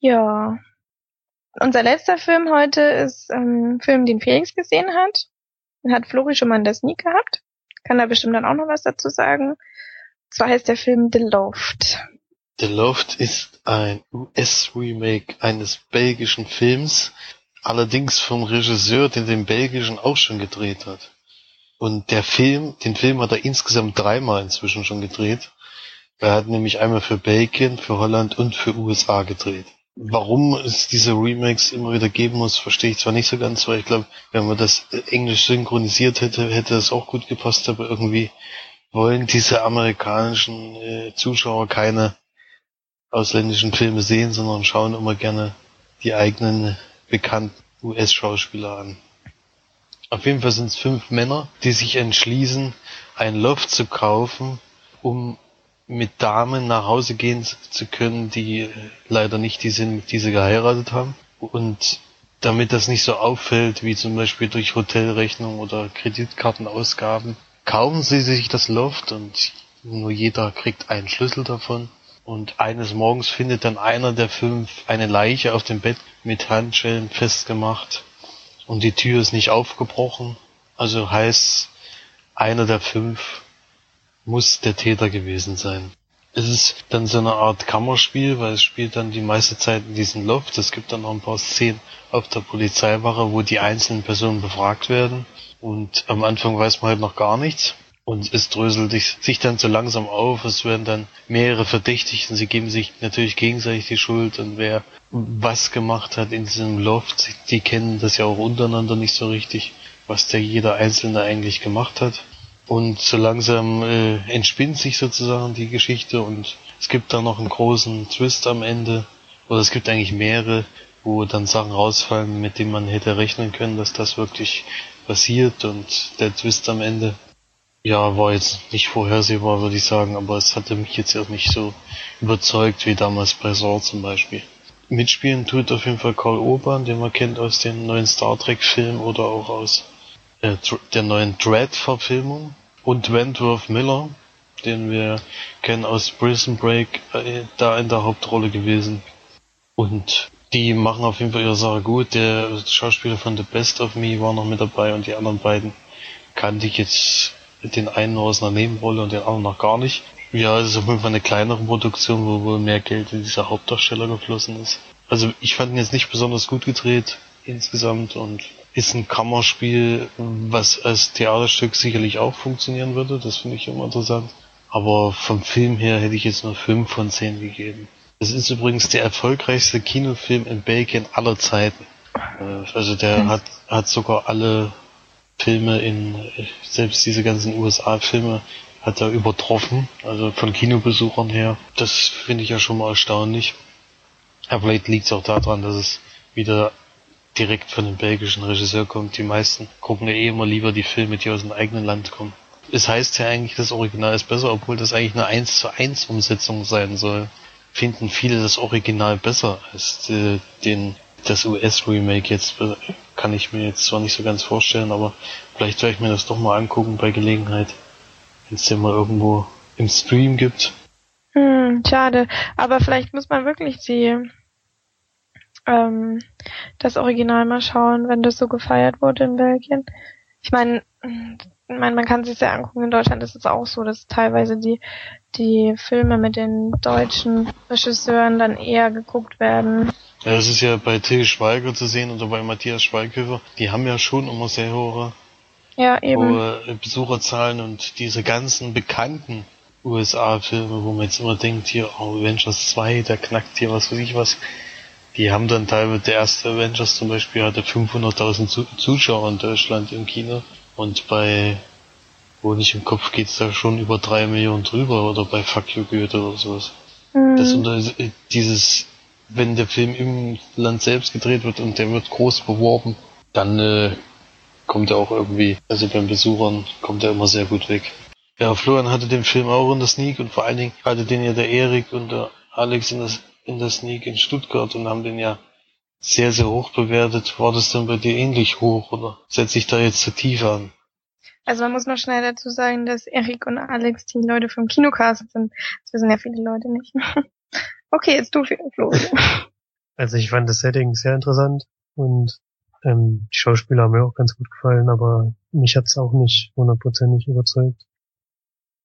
Ja. Unser letzter Film heute ist ähm, ein Film, den Felix gesehen hat. Den hat Flori schon mal in der Sneak gehabt. Kann da bestimmt dann auch noch was dazu sagen. Und zwar heißt der Film The Loft. The Loft ist ein US-Remake eines belgischen Films, allerdings vom Regisseur, der den belgischen auch schon gedreht hat. Und der Film, den Film hat er insgesamt dreimal inzwischen schon gedreht. Er hat nämlich einmal für Belgien, für Holland und für USA gedreht. Warum es diese Remakes immer wieder geben muss, verstehe ich zwar nicht so ganz, weil ich glaube, wenn man das äh, englisch synchronisiert hätte, hätte das auch gut gepasst, aber irgendwie wollen diese amerikanischen äh, Zuschauer keine ausländischen Filme sehen, sondern schauen immer gerne die eigenen bekannten US-Schauspieler an. Auf jeden Fall sind es fünf Männer, die sich entschließen, ein Loft zu kaufen, um mit Damen nach Hause gehen zu können, die äh, leider nicht die sind, die sie geheiratet haben. Und damit das nicht so auffällt, wie zum Beispiel durch Hotelrechnung oder Kreditkartenausgaben, kaufen sie sich das Loft und nur jeder kriegt einen Schlüssel davon. Und eines Morgens findet dann einer der fünf eine Leiche auf dem Bett mit Handschellen festgemacht und die Tür ist nicht aufgebrochen. Also heißt, einer der fünf muss der Täter gewesen sein. Es ist dann so eine Art Kammerspiel, weil es spielt dann die meiste Zeit in diesem Loft. Es gibt dann noch ein paar Szenen auf der Polizeiwache, wo die einzelnen Personen befragt werden. Und am Anfang weiß man halt noch gar nichts. Und es dröselt sich- dann so langsam auf. Es werden dann mehrere verdächtigt und sie geben sich natürlich gegenseitig die Schuld. Und wer was gemacht hat in diesem Loft, die kennen das ja auch untereinander nicht so richtig, was der jeder Einzelne eigentlich gemacht hat. Und so langsam äh, entspinnt sich sozusagen die Geschichte und es gibt da noch einen großen Twist am Ende. Oder es gibt eigentlich mehrere, wo dann Sachen rausfallen, mit denen man hätte rechnen können, dass das wirklich passiert und der Twist am Ende. Ja, war jetzt nicht vorhersehbar, würde ich sagen, aber es hatte mich jetzt auch nicht so überzeugt wie damals bei Saw zum Beispiel. Mitspielen tut auf jeden Fall Karl Urban, den man kennt aus den neuen Star Trek Filmen oder auch aus äh, der neuen Dread-Verfilmung und Wentworth Miller, den wir kennen aus Prison Break, äh, da in der Hauptrolle gewesen. Und die machen auf jeden Fall ihre Sache gut. Der Schauspieler von The Best of Me war noch mit dabei und die anderen beiden kannte ich jetzt den einen nur aus einer Nebenrolle und den anderen noch gar nicht. Ja, es ist auf jeden Fall eine kleinere Produktion, wo wohl mehr Geld in diese Hauptdarsteller geflossen ist. Also ich fand ihn jetzt nicht besonders gut gedreht insgesamt und ist ein Kammerspiel, was als Theaterstück sicherlich auch funktionieren würde. Das finde ich immer interessant. Aber vom Film her hätte ich jetzt nur 5 von 10 gegeben. Es ist übrigens der erfolgreichste Kinofilm in Belgien aller Zeiten. Äh, also der mhm. hat, hat sogar alle Filme in, selbst diese ganzen USA-Filme hat er übertroffen, also von Kinobesuchern her. Das finde ich ja schon mal erstaunlich. Aber vielleicht liegt es auch daran, dass es wieder direkt von dem belgischen Regisseur kommt. Die meisten gucken ja eh immer lieber die Filme, die aus dem eigenen Land kommen. Es heißt ja eigentlich, das Original ist besser, obwohl das eigentlich eine 1 zu 1 Umsetzung sein soll. Finden viele das Original besser als äh, den das US-Remake jetzt kann ich mir jetzt zwar nicht so ganz vorstellen, aber vielleicht werde ich mir das doch mal angucken bei Gelegenheit, wenn es den mal irgendwo im Stream gibt. Hm, schade. Aber vielleicht muss man wirklich die ähm, das Original mal schauen, wenn das so gefeiert wurde in Belgien. Ich meine, ich meine, man kann sich ja angucken, in Deutschland ist es auch so, dass teilweise die, die Filme mit den deutschen Regisseuren dann eher geguckt werden. Ja, das ist ja bei Till Schweiger zu sehen oder bei Matthias Schweighöfer. Die haben ja schon immer sehr hohe, ja, hohe Besucherzahlen und diese ganzen bekannten USA-Filme, wo man jetzt immer denkt, hier, oh, Avengers 2, der knackt hier was weiß ich was. Die haben dann teilweise, der erste Avengers zum Beispiel hatte 500.000 Zuschauer in Deutschland im Kino. Und bei wo nicht im Kopf geht's da schon über drei Millionen drüber oder bei Fuck You Goethe oder sowas. Mhm. Das unter, dieses, wenn der Film im Land selbst gedreht wird und der wird groß beworben, dann äh, kommt er auch irgendwie, also beim Besuchern kommt er immer sehr gut weg. Ja, Florian hatte den Film auch in der Sneak und vor allen Dingen hatte den ja der Erik und der Alex in der, in der Sneak in Stuttgart und haben den ja sehr, sehr hoch bewertet. War das denn bei dir ähnlich hoch oder setze ich da jetzt zu tief an? Also man muss noch schnell dazu sagen, dass Erik und Alex die Leute vom Kinocast sind. Das wissen ja viele Leute nicht. (laughs) okay, jetzt du, Flo. (laughs) Also ich fand das Setting sehr interessant und ähm, die Schauspieler haben mir auch ganz gut gefallen, aber mich hat's auch nicht hundertprozentig überzeugt.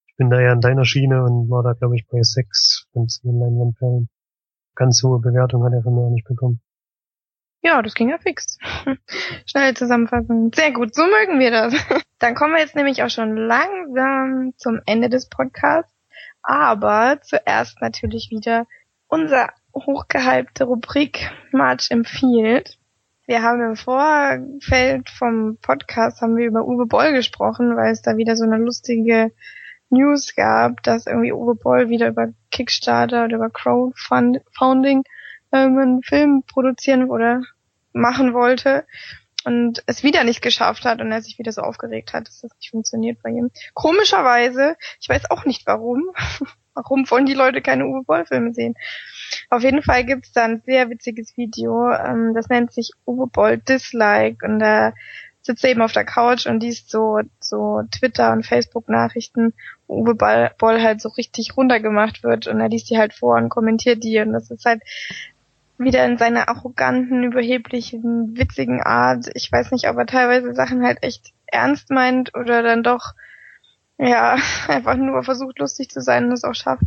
Ich bin da eher an deiner Schiene und war da, glaube ich, bei sechs von zehn Leinwandperlen. Ganz hohe Bewertung hat er von mir auch nicht bekommen. Ja, das ging ja fix. (laughs) Schnelle Zusammenfassung. Sehr gut, so mögen wir das. (laughs) Dann kommen wir jetzt nämlich auch schon langsam zum Ende des Podcasts. Aber zuerst natürlich wieder unser hochgehypte Rubrik March empfiehlt. Wir haben im Vorfeld vom Podcast haben wir über Uwe Boll gesprochen, weil es da wieder so eine lustige News gab, dass irgendwie Uwe Boll wieder über Kickstarter oder über Crowdfunding ähm, einen Film produzieren oder machen wollte und es wieder nicht geschafft hat und er sich wieder so aufgeregt hat, dass das nicht funktioniert bei ihm. Komischerweise, ich weiß auch nicht warum, (laughs) warum wollen die Leute keine Uwe Boll Filme sehen. Auf jeden Fall gibt's da ein sehr witziges Video, ähm, das nennt sich Uwe Boll Dislike und da sitzt er eben auf der Couch und liest so, so Twitter und Facebook Nachrichten, wo Uwe Boll halt so richtig runtergemacht wird und er liest die halt vor und kommentiert die und das ist halt wieder in seiner arroganten, überheblichen, witzigen Art. Ich weiß nicht, ob er teilweise Sachen halt echt ernst meint oder dann doch, ja, (laughs) einfach nur versucht lustig zu sein und es auch schafft.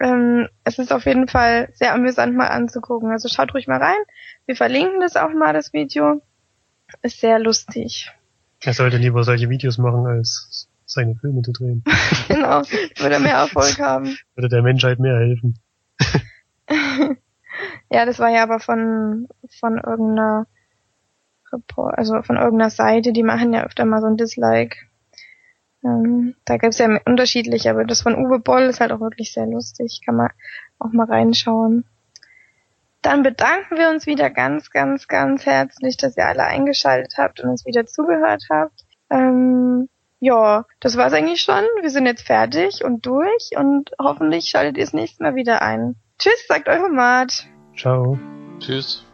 Ähm, es ist auf jeden Fall sehr amüsant mal anzugucken. Also schaut ruhig mal rein. Wir verlinken das auch mal, das Video. Ist sehr lustig. Er sollte lieber solche Videos machen, als seine Filme zu drehen. (laughs) genau, würde mehr Erfolg haben. Würde der Menschheit mehr helfen. (laughs) Ja, das war ja aber von, von irgendeiner Report, also von irgendeiner Seite, die machen ja öfter mal so ein Dislike. Ähm, da gibt's ja unterschiedlich, aber das von Uwe Boll ist halt auch wirklich sehr lustig. Kann man auch mal reinschauen. Dann bedanken wir uns wieder ganz, ganz, ganz herzlich, dass ihr alle eingeschaltet habt und uns wieder zugehört habt. Ähm, ja, das war's eigentlich schon. Wir sind jetzt fertig und durch und hoffentlich schaltet ihr das nächste Mal wieder ein. Tschüss, sagt eure Mart. Ciao. Tschüss.